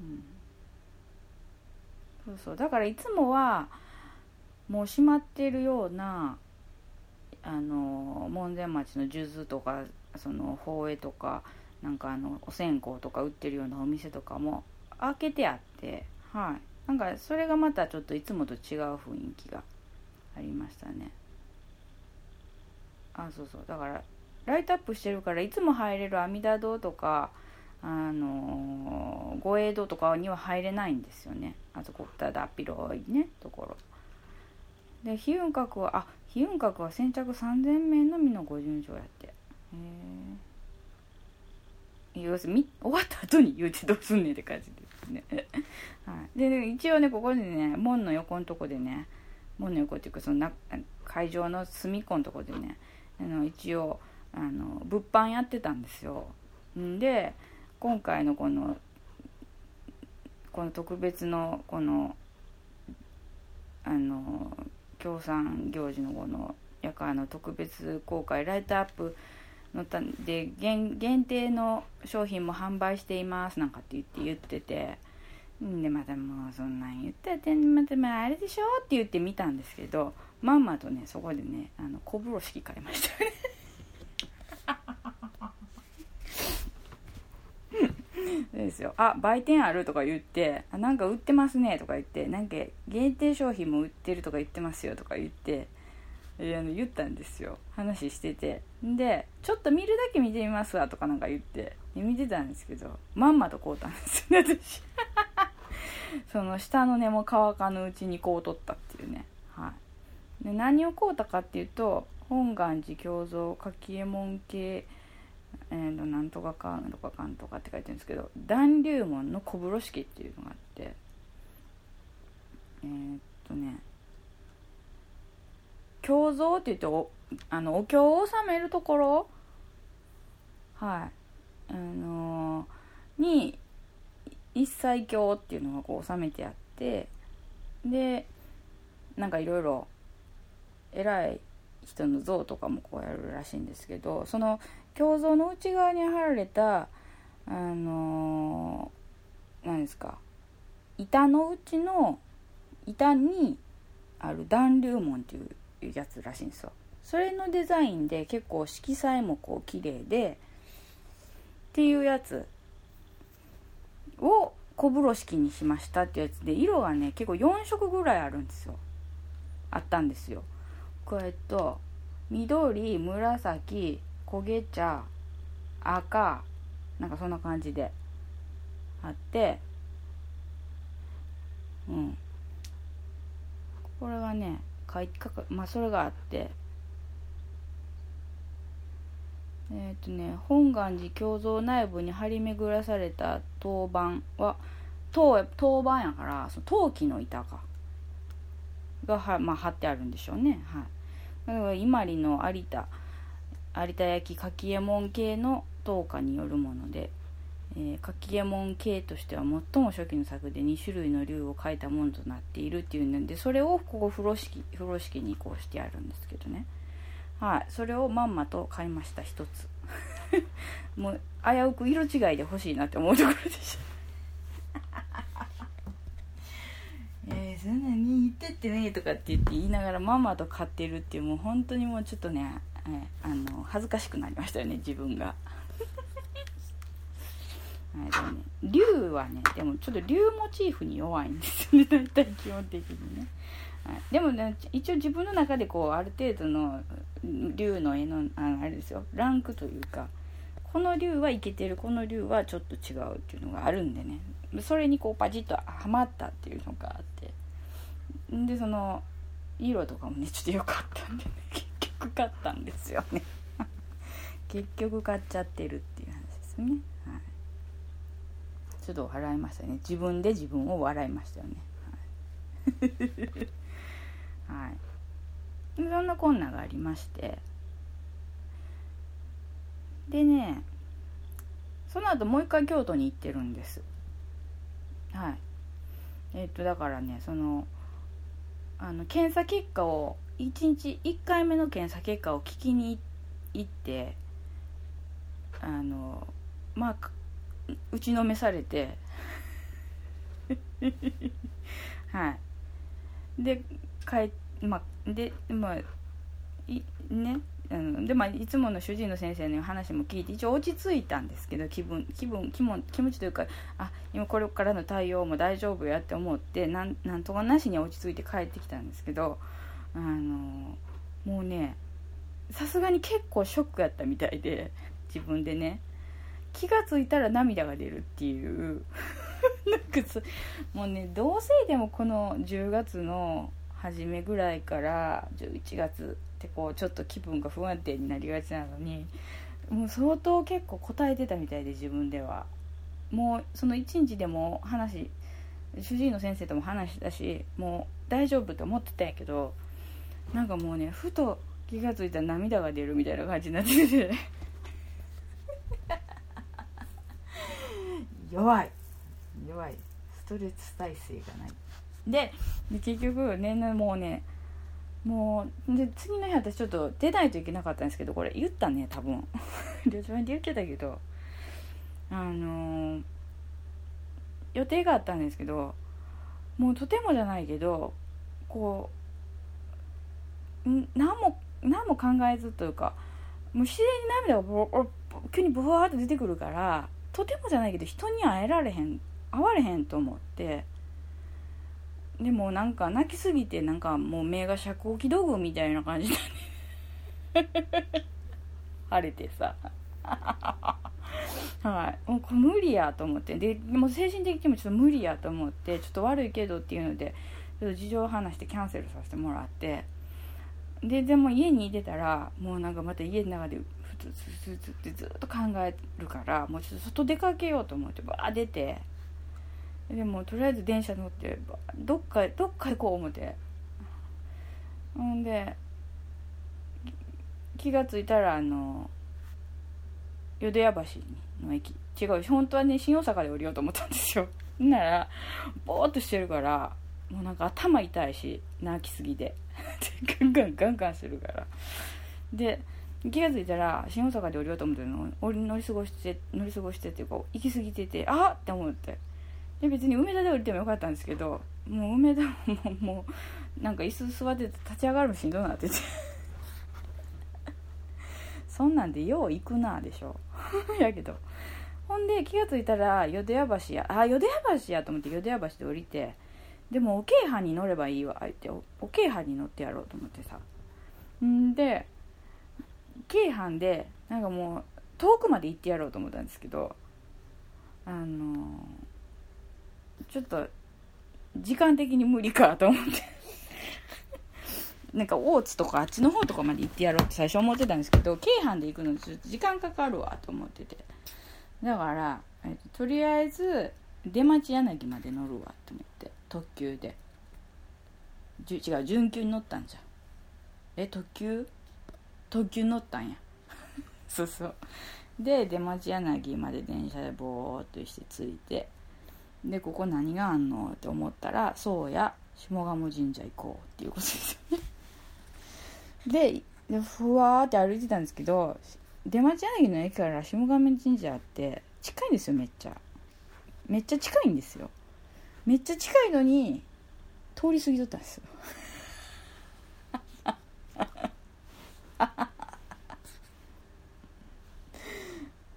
うん。そうそう。だからいつもはもう閉まってるようなあの門前町の数珠とかその宝江とかなんかあのお線香とか売ってるようなお店とかも開けてあってはい。なんかそれがまたちょっといつもと違う雰囲気がありましたね。あそうそう。だからライトアップしてるからいつも入れる阿弥陀堂とかあの御栄堂とかには入れないんですよね。あそこただ広いねところ。で飛雲閣はあ飛雲閣は先着3000名のみのご順調やって。へえ要するに終わった後に言うてどうすんねんって感じですね。<laughs> はい。でで一応ねここでね門の横のとこでね門の横っていうかそのな会場の隅っこのとこでねあの一応あの物販やってたんですよ。んで今回のこのこの特別のこのあの協賛行事のこのやかの特別公開ライトアップのたで限限定の商品も販売していますなんかって言って言ってて。でまたもうそんなん言ったってまたまああれでしょって言って見たんですけどまんまとねそこでねあの小風呂敷買いましたね。<laughs> ですよあ売店あるとか言ってあなんか売ってますねとか言ってなんか限定商品も売ってるとか言ってますよとか言ってえあの言ったんですよ。話しててでちょっと見るだけ見てみますわとかなんか言って見てたんですけどまんまと買うたんですよね私。<laughs> その下の根も乾かぬうちにこう取ったっていうね。はい。で何を買うたかっていうと本願寺経蔵柿右衛門系えー、となんとかかんとかかんとかって書いてるんですけど暖流門の小風呂敷っていうのがあってえー、っとね経蔵って言ってあのお経を収めるところはい。あのー、に一切経っていうのがこう収めてあってでなんかいろいろ偉い人の像とかもこうやるらしいんですけどその胸像の内側に貼られたあのー、何ですか板のうちの板にある暖流門っていうやつらしいんですよ。それのデザインで結構色彩もこう綺麗でっていうやつを小風呂敷にしましたっていうやつで色がね結構4色ぐらいあるんですよ。あったんですよ。これと緑紫焦げ茶赤なんかそんな感じであってうん。これがね書いかかまあそれがあってえっ、ー、とね本願寺経蔵内部に張り巡らされた陶板は陶陶板やからその陶器の板か。がは、まあ、貼ってあるんでしょうね。はい。伊万里の有田有田焼柿右衛門系の陶家によるもので、えー、柿右衛門系としては最も初期の作で2種類の竜を描いたものとなっているっていうのでそれをここ風呂敷風呂敷にこうしてあるんですけどね。はいそれをまんまと買いました一つ <laughs> もう危うく色違いで欲しいなって思うところでした <laughs> えー、そんなに言ってってねとかって言って言いながらまんまと買ってるっていうもう本当にもうちょっとねえあの恥ずかしくなりましたよね自分が。<laughs> はい、でもね竜はねでもちょっと竜モチーフに弱いんですよね大体基本的にね。でもね一応自分の中でこうある程度の竜の絵のあれですよ。ランクというかこの竜はいけてるこの竜はちょっと違うっていうのがあるんでね。それにこうパチッとはまったっていうのがあって。でその色とかもねちょっと良かったんでね。<laughs> 結局買ったんですよね。<laughs> 結局買っちゃってるっていう話ですね、はい、ちょっと笑いましたね。自分で自分を笑いましたよね。はい、はい、そんなこんながありまして。でねその後もう一回京都に行ってるんです。はい。えっ、とだからねそのあの検査結果を1日1回目の検査結果を聞きに行ってあのまあ打ちのめされて。<laughs> はい。で帰まあでまあいねあのでまあ、いつもの主治医の先生の話も聞いて一応落ち着いたんですけど気分気分気も気持ちというかあ今これからの対応も大丈夫やって思ってなんなんとかなしに落ち着いて帰ってきたんですけどあのもうねさすがに結構ショックやったみたいで自分でね。気が付いたら涙が出るっていう。<laughs> なんかもうねどうせでもこの10月の初めぐらいから11月ってこうちょっと気分が不安定になりがちなのにもう相当結構答えてたみたいで自分では。もうその一日でも話主治医の先生とも話したしもう大丈夫と思ってたんやけどなんかもうねふと気が付いたら涙が出るみたいな感じになってて。<laughs> 弱い。弱い。ストレス耐性がない。で結局ねもうねもうで次の日私ちょっと出ないといけなかったんですけどこれ言ったね多分。<laughs> 旅長で言ってたけど。あのー、予定があったんですけどもうとてもじゃないけどこうん何も何も考えずというかもう自然に涙が急にブワーって出てくるからとてもじゃないけど人に会えられへん会われへんと思って。でもなんか泣きすぎてなんかもう目が遮光器道具みたいな感じだね。<laughs> 晴れてさ。はい。もうこ無理やと思って。でもう精神的にもちょっと無理やと思ってちょっと悪いけどっていうのでちょっと事情を話してキャンセルさせてもらって。ででも家にいてたらもうなんかまた家の中でふつふつふつってずっと考えるからもうちょっと外出かけようと思ってバー出て。でもとりあえず電車乗ってどっかどっか行こう思って。ほんで気が付いたらあの淀屋橋の駅。違う本当はね新大阪で降りようと思ったんですよ。ならぼーっとしてるからもうなんか頭痛いし泣きすぎて。<laughs> ガンガンガンガンするから。で気が付いたら新大阪で降りようと思ってるの乗り過ごして乗り過ごしてっていうか行き過ぎててあっって思って。で別に梅田で降りてもよかったんですけどもう梅田ももうなんか椅子座ってて立ち上がるしんどくなってて。<laughs> そんなんでよう行くなでしょ。<laughs> やけど。ほんで気が付いたら淀屋橋やあ淀屋橋やと思って淀屋橋で降りてでもお京阪に乗ればいいわっておお京阪に乗ってやろうと思ってさ。んで京阪でなんかもう遠くまで行ってやろうと思ったんですけどあのちょっと時間的に無理かと思って。なんか大津とかあっちの方とかまで行ってやろうって最初思ってたんですけど京阪で行くのにちょっと時間かかるわと思ってて。だから、えっと、とりあえず出町柳まで乗るわと思って特急で。じ違う準急に乗ったんじゃん。え特急？特急乗ったんや。<laughs> そうそう。で出町柳まで電車でぼーっとして着いてでここ何があんの？って思ったらそうや下鴨神社行こうっていうことですよね。<laughs> ででふわーって歩いてたんですけど出町柳の駅から下鴨神社って近いんですよめっちゃ。めっちゃ近いんですよ。めっちゃ近いのに通り過ぎとったんですよ。<laughs>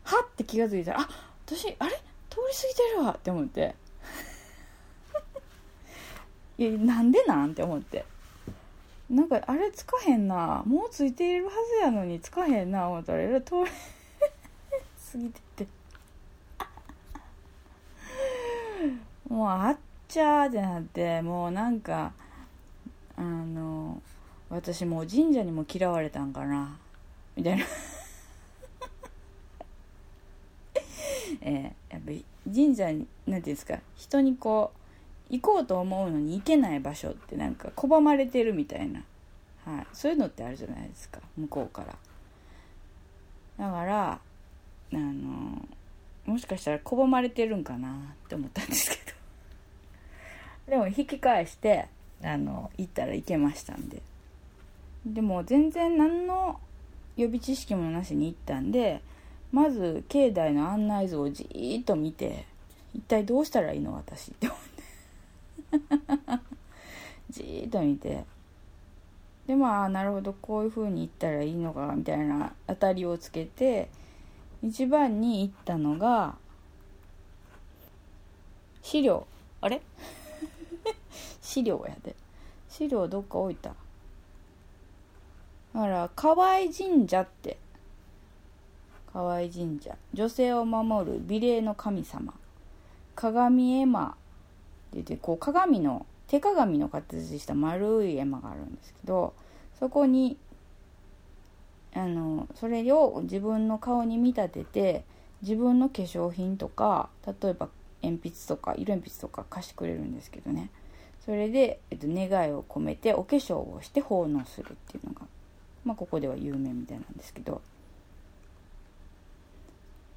はって気が付いたらあ私あれ？り過ぎてるわって思って。<laughs> いやなんでなんって思って。なんかあれつかへんな。もうついているはずやのにつかへんな。思ったらえらい通り <laughs> 過ぎてて。もうあっちゃーってなって。もうなんかあの私もう神社にも嫌われたんかな。みたいな。えーやっぱり神社になんていうんですか人にこう行こうと思うのに行けない場所ってなんか拒まれてるみたいな、はい、そういうのってあるじゃないですか。向こうから。だからあのもしかしたら拒まれてるんかなって思ったんですけど。でも引き返してあの行ったら行けましたんで。でも全然何の予備知識もなしに行ったんでまず境内の案内図をじーっと見て一体どうしたらいいの私って。思ってじーっと見て。でまあなるほどこういう風に行ったらいいのかみたいな当たりをつけて一番に行ったのが資料。あれ？<laughs> 資料やで。資料どっか置いた。だから河合神社って河合神社。女性を守る美麗の神様。鏡絵馬って言ってこう鏡の手鏡の形した丸い絵馬があるんですけどそこにあのそれを自分の顔に見立てて自分の化粧品とか例えば鉛筆とか色鉛筆とか貸してくれるんですけどね。それで、えっと、願いを込めてお化粧をして奉納するっていうのが、まあ、ここでは有名みたいなんですけど。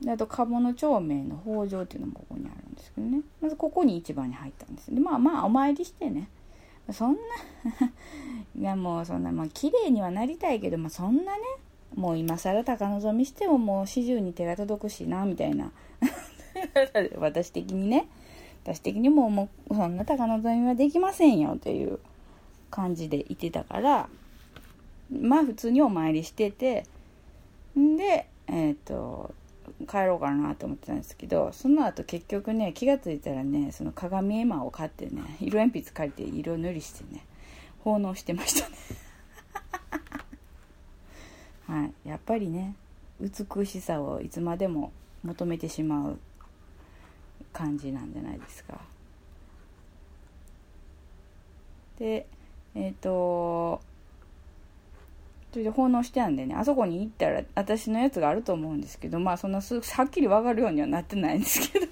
であと鴨の長明の北条っていうのもここにあるんですけどね。まずここに一番に入ったんですでまあまあお参りしてね。そんな <laughs> いやもうそんなまあ綺麗にはなりたいけど、まあ、そんなねもう今更高望みしてももう始終に手が届くしなみたいな。<laughs> 私的にね。私的にももうそんな高望みはできませんよという感じでいてたから。まあ普通にお参りしてて。んでえっ、と帰ろうかなと思ってたんですけどその後結局ね気が付いたらねその鏡絵馬を買ってね色鉛筆借りて色塗りしてね奉納してましたね。<laughs> はい。やっぱりね美しさをいつまでも求めてしまう感じなんじゃないですか。でえっ、とそれで奉納してあんでね。あそこに行ったら私のやつがあると思うんですけどまあそんなすはっきり分かるようにはなってないんですけど。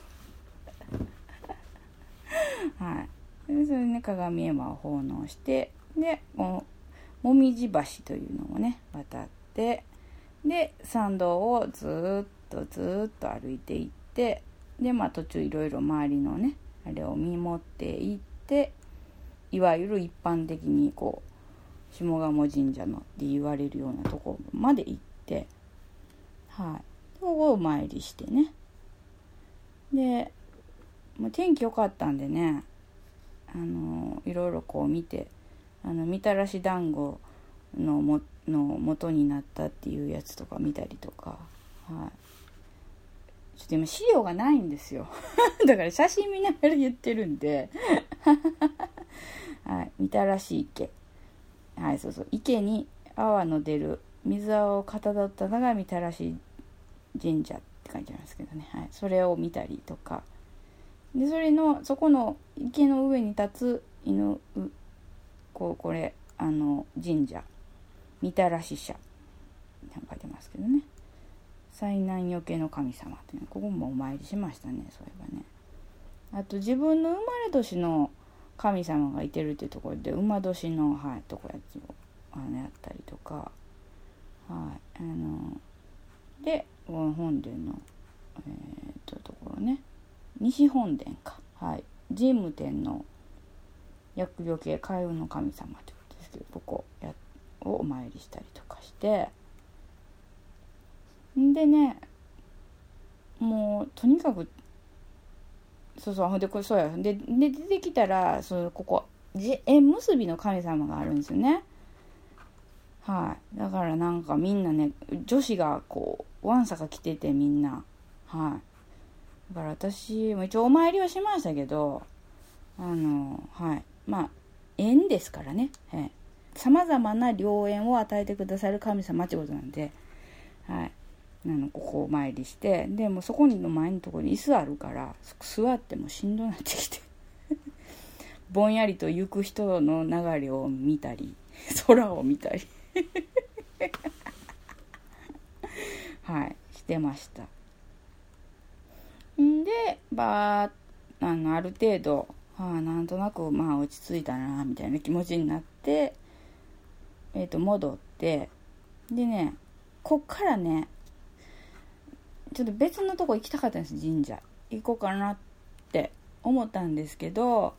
<laughs> はい。それでね鏡絵馬を奉納してでももみじ橋というのをね渡ってで参道をずっとずっと歩いていってでまあ途中いろいろ周りのねあれを見守っていっていわゆる一般的にこう下鴨神社のって言われるようなところまで行ってはい。そこをお参りしてね。でもう天気良かったんでねあのいろいろこう見てあのみたらし団子のもの元になったっていうやつとか見たりとかはい。ちょっと今資料がないんですよ。<laughs> だから写真見ながら言ってるんで。<laughs> はい。みたらし池。はいそうそう。池に泡の出る水泡をかたどったのがみたらし神社って書いてありますけどね、はい、それを見たりとか。でそれのそこの池の上に立つ犬こうこれあの神社。みたらし社なんか書いてますけどね。災難よけの神様っていうの。ここもお参りしましたねそういえばね。あと自分の生まれ年の神様がいてるっていうところで馬年の、はい、とこやつをあのやったりとか。はいあので本殿のえー、っとところね。西本殿か。はい。神武天の厄除け開運の神様ということですけどここやをお参りしたりとかして。んでねもうとにかくそうそう。ほんでこれそうや。でで出てきたらそのここ縁結びの神様があるんですよね。はい。だからなんかみんなね女子がこうわんさか来ててみんな。はい。だから私も一応お参りはしましたけどあのはい。まあ縁ですからね。さまざまな良縁を与えてくださる神様ってことなんではい。あのここお参りしてでもそこの前のところに椅子あるから座ってもしんどなってきて。<laughs> ぼんやりと行く人の流れを見たり空を見たり。<laughs> はいしてました。んでばああのある程度、はあ、なんとなくまあ落ち着いたなみたいな気持ちになってえっ、ー、と戻って。でねこっからねちょっと別のとこ行きたかったんです神社。行こうかなって思ったんですけど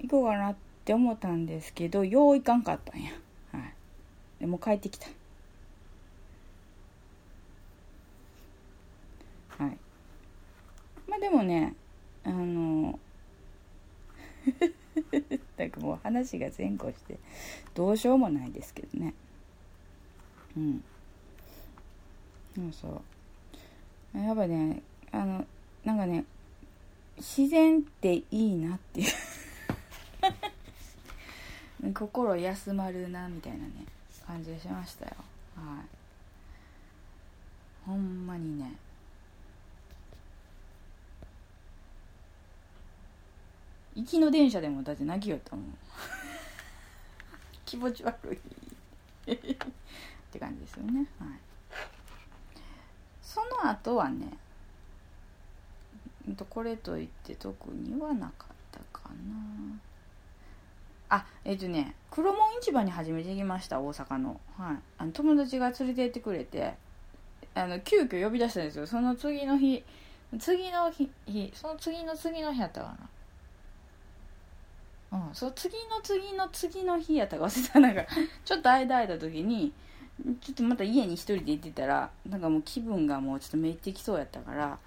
行こうかなって思ったんですけどよう行かんかったんや。はい。でも帰ってきた。はい。まあでもねあの <laughs> なんかもう話が前後してどうしようもないですけどね。うん。そうそう。やっぱねあのなんかね自然っていいなっていう。<laughs> 心休まるなみたいなね感じがしましたよ。はい。ほんまにね。行きの電車でもだって泣きよったもん。<laughs> 気持ち悪い。<laughs> って感じですよね。はい。その後はねこれといって特にはなかったかな。あえっ、とね黒門市場に初めて行きました大阪の,、はい、あの友達が連れて行ってくれてあの急遽呼び出したんですよ。その次の日次の日その次の次の日やったかな。うんその次の次の次の日やったか忘れた。なんかちょっと間空いた時にちょっとまた家に一人で行ってたらなんかもう気分がもうちょっとめっちゃきそうやったから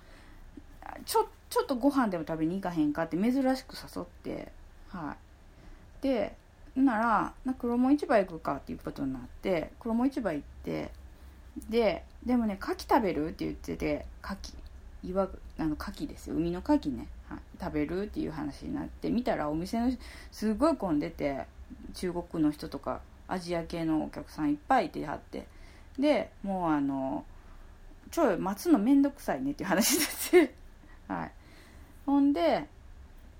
ちょちょっとご飯でも食べに行かへんかって珍しく誘ってはい。でならな黒門市場行くかっていうことになって黒門市場行ってででもね牡蠣食べるって言ってて牡蠣岩あの牡蠣ですよ。海の牡蠣ね、はい、食べるっていう話になって見たらお店のすごい混んでて中国の人とかアジア系のお客さんいっぱいいてはって。でもうあのちょい待つのめんどくさいねっていう話になって。<laughs> はい。ほんで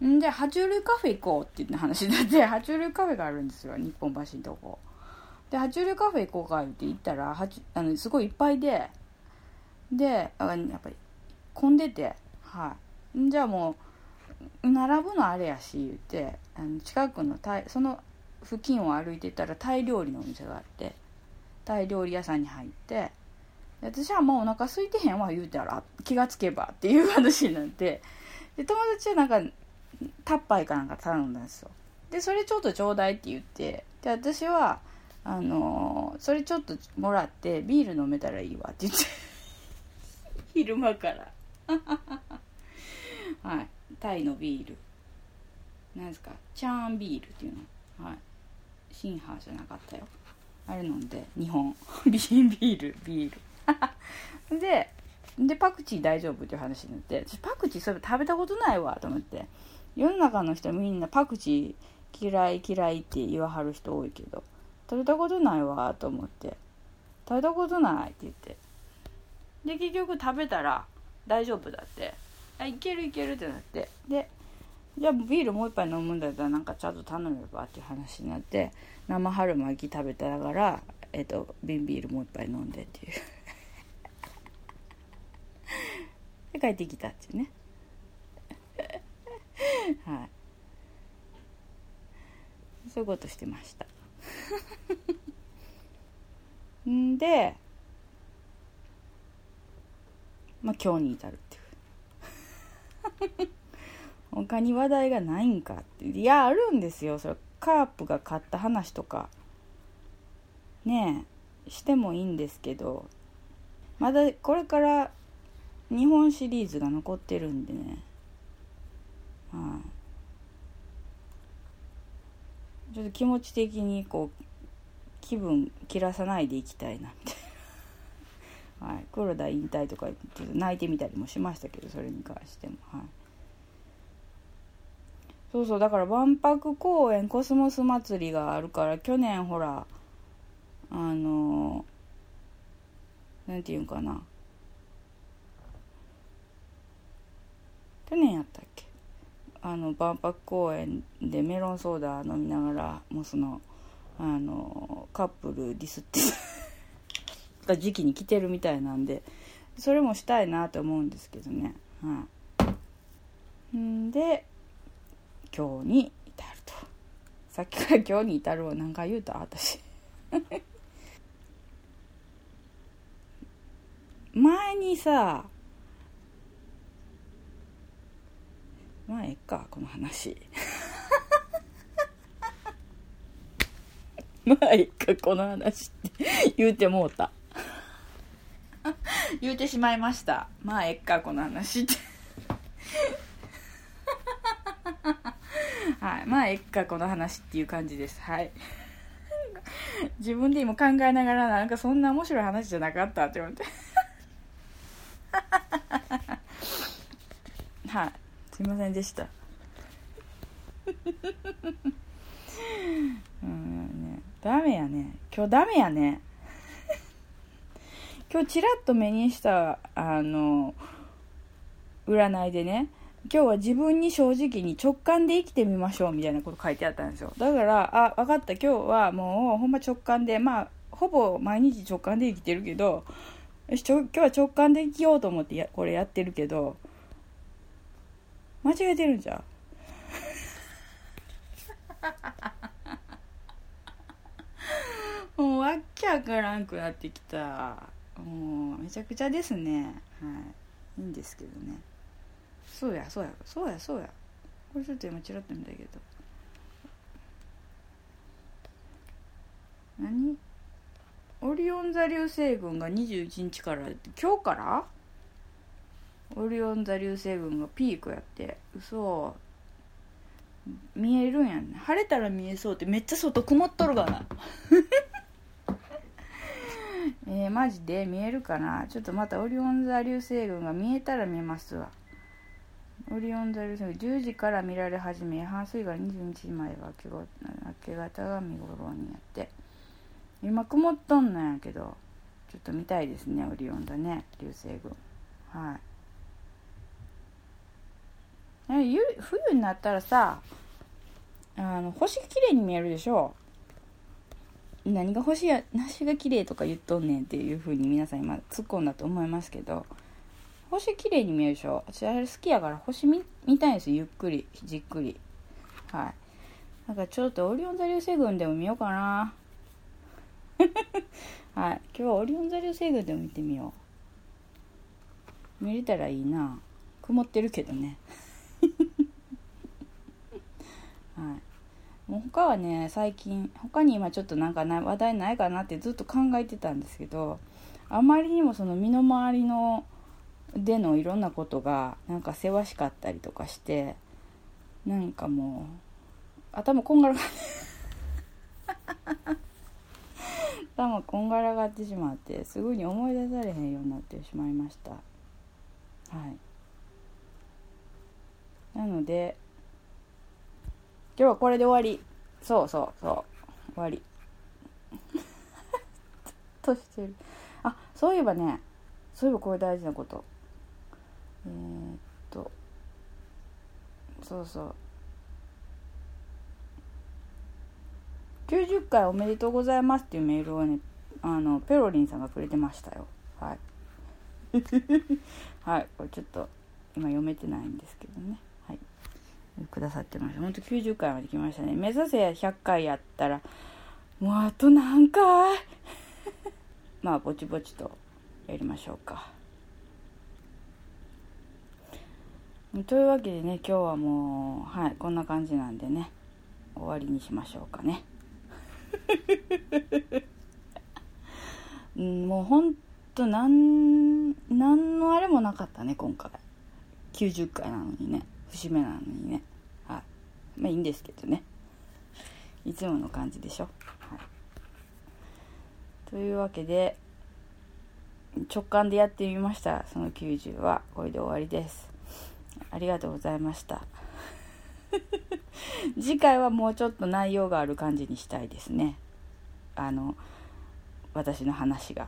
んじゃ爬虫類カフェ行こうっていう話になって爬虫類カフェがあるんですよ日本橋のとこ。で爬虫類カフェ行こうかって言ったらはちあのすごいいっぱいでであやっぱり混んでてはい。じゃあもう並ぶのあれやし言ってあの近くのタイその付近を歩いてたらタイ料理のお店があってタイ料理屋さんに入って私はもうお腹空いてへんわ言うたら気がつけばっていう話になってで友達はなんかタッパイかなんか頼んだんですよ。でそれちょっとちょうだいって言ってで私はあのーそれちょっともらってビール飲めたらいいわって言って <laughs> 昼間から。<laughs> はい。タイのビール。なんですか？チャーンビールっていうの。はい。シンハーじゃなかったよ。あれ飲んで日本。<laughs> ビールビール。<laughs> ででパクチー大丈夫っていう話になって私パクチーそういえば食べたことないわと思って。世の中の人みんなパクチー嫌い嫌いって言わはる人多いけど食べたことないわと思って。食べたことないって言って。で結局食べたら大丈夫だって。あいけるいけるってなって。でじゃあビールもう一杯飲むんだったらなんかちゃんと頼めばっていう話になって生春巻き食べたながら、えっと瓶ビールもう一杯飲んでっていう。<laughs> で帰ってきたっていうね。<laughs> はい。そういうことしてました。<laughs> んでまあ今日に至るっていう。他に話題がないんかって。いやあるんですよ。それカープが勝った話とか。ねえしてもいいんですけど。まだこれから日本シリーズが残ってるんでね。はい、ちょっと気持ち的にこう気分切らさないでいきたいなみたいな、<laughs> はい、黒田引退とかちょっと泣いてみたりもしましたけどそれに関しても。はい。そうそうだから万博公園コスモス祭りがあるから去年ほらあのなんていうんかな。去年やったっけ？あの万博公園でメロンソーダ飲みながらもうそのあのカップルディスってた。<laughs> 時期に来てるみたいなんでそれもしたいなと思うんですけどね。はい。んで今日に至ると。さっきから今日に至るを何回言うた？私。<laughs> 前にさまあええかこの話。まあええかこの話って。言うてもうた。<laughs> 言うてしまいました。まあええかこの話って。<laughs> <laughs> はい。まあええかこの話っていう感じです。はい。<laughs> 自分で今考えながらなんかそんな面白い話じゃなかったって思って。<laughs> はい。すいませんでした。うんね。ダメやね。今日ダメやね。今日ちらっと目にしたあの占いでね今日は自分に正直に直感で生きてみましょうみたいなこと書いてあったんですよ。だからあ分かった。今日はもうほんま直感でまあほぼ毎日直感で生きてるけどよし今日は直感で生きようと思ってやこれやってるけど間違えてるんじゃう？もうわっきゃからんくなってきた。もうめちゃくちゃですね。はい。いいんですけどね。そうやそうやそうやそうや。これちょっと今チラッと見たけど。何？オリオン座流星群が21日から今日から？オリオン座流星群がピークやって。嘘。見えるんやね。晴れたら見えそうってめっちゃ外曇っとるがな。<laughs> えー、マジで見えるかな？ちょっとまたオリオン座流星群が見えたら見えますわ。オリオン座流星群10時から見られ始め半水から22時までは明け明け方が見頃にやって。今曇っとんのやけどちょっと見たいですねオリオン座ね流星群。はい。冬になったらさあの星が綺麗に見えるでしょ？何が星や梨が綺麗とか言っとんねんっていう風に皆さん今突っ込んだと思いますけど。星綺麗に見えるでしょ？私あれ好きやから星見見たいんですよ。ゆっくりじっくり。はい。だかちょっとオリオン座流星群でも見ようかな。<laughs> はい。今日はオリオン座流星群でも見てみよう。見れたらいいな。曇ってるけどね。<laughs> はい。もう他はね最近他に今ちょっとなんかな話題ないかなってずっと考えてたんですけどあまりにもその身の回りのでのいろんなことがなんかせわしかったりとかしてなんかもう頭こんがらがって <laughs> 頭こんがらがってしまってすぐに思い出されへんようになってしまいました。はい。なので今日はこれで終わり。そうそうそう。終わり。<laughs> としてる。あそういえばねそういえばこれ大事なこと。え、っとそうそう。90回おめでとうございますっていうメールをねあのペロリンさんがくれてましたよ。はい。<laughs> はい。これちょっと今読めてないんですけどね。はい。くださってました。ほんと90回まで来ましたね。目指せ100回やったらもうあと何回？<laughs> まあぼちぼちとやりましょうか。というわけでね今日はもうはいこんな感じなんでね終わりにしましょうかね。<laughs> もうほんとなんなんのあれもなかったね今回。90回なのにね節目なのにね。はい。まあいいんですけどね。いつもの感じでしょ、はい、というわけで直感でやってみました。その90はこれで終わりです。ありがとうございました。<laughs> 次回はもうちょっと内容がある感じにしたいですね。あの私の話が。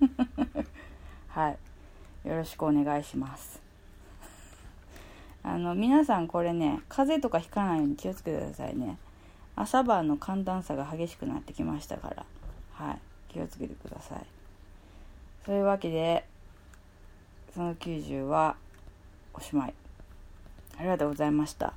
<laughs> はい。よろしくお願いします。あの皆さんこれね風邪とかひかないように気をつけてくださいね。朝晩の寒暖差が激しくなってきましたから。はい。気をつけてください。そういうわけでその90はおしまい。ありがとうございました。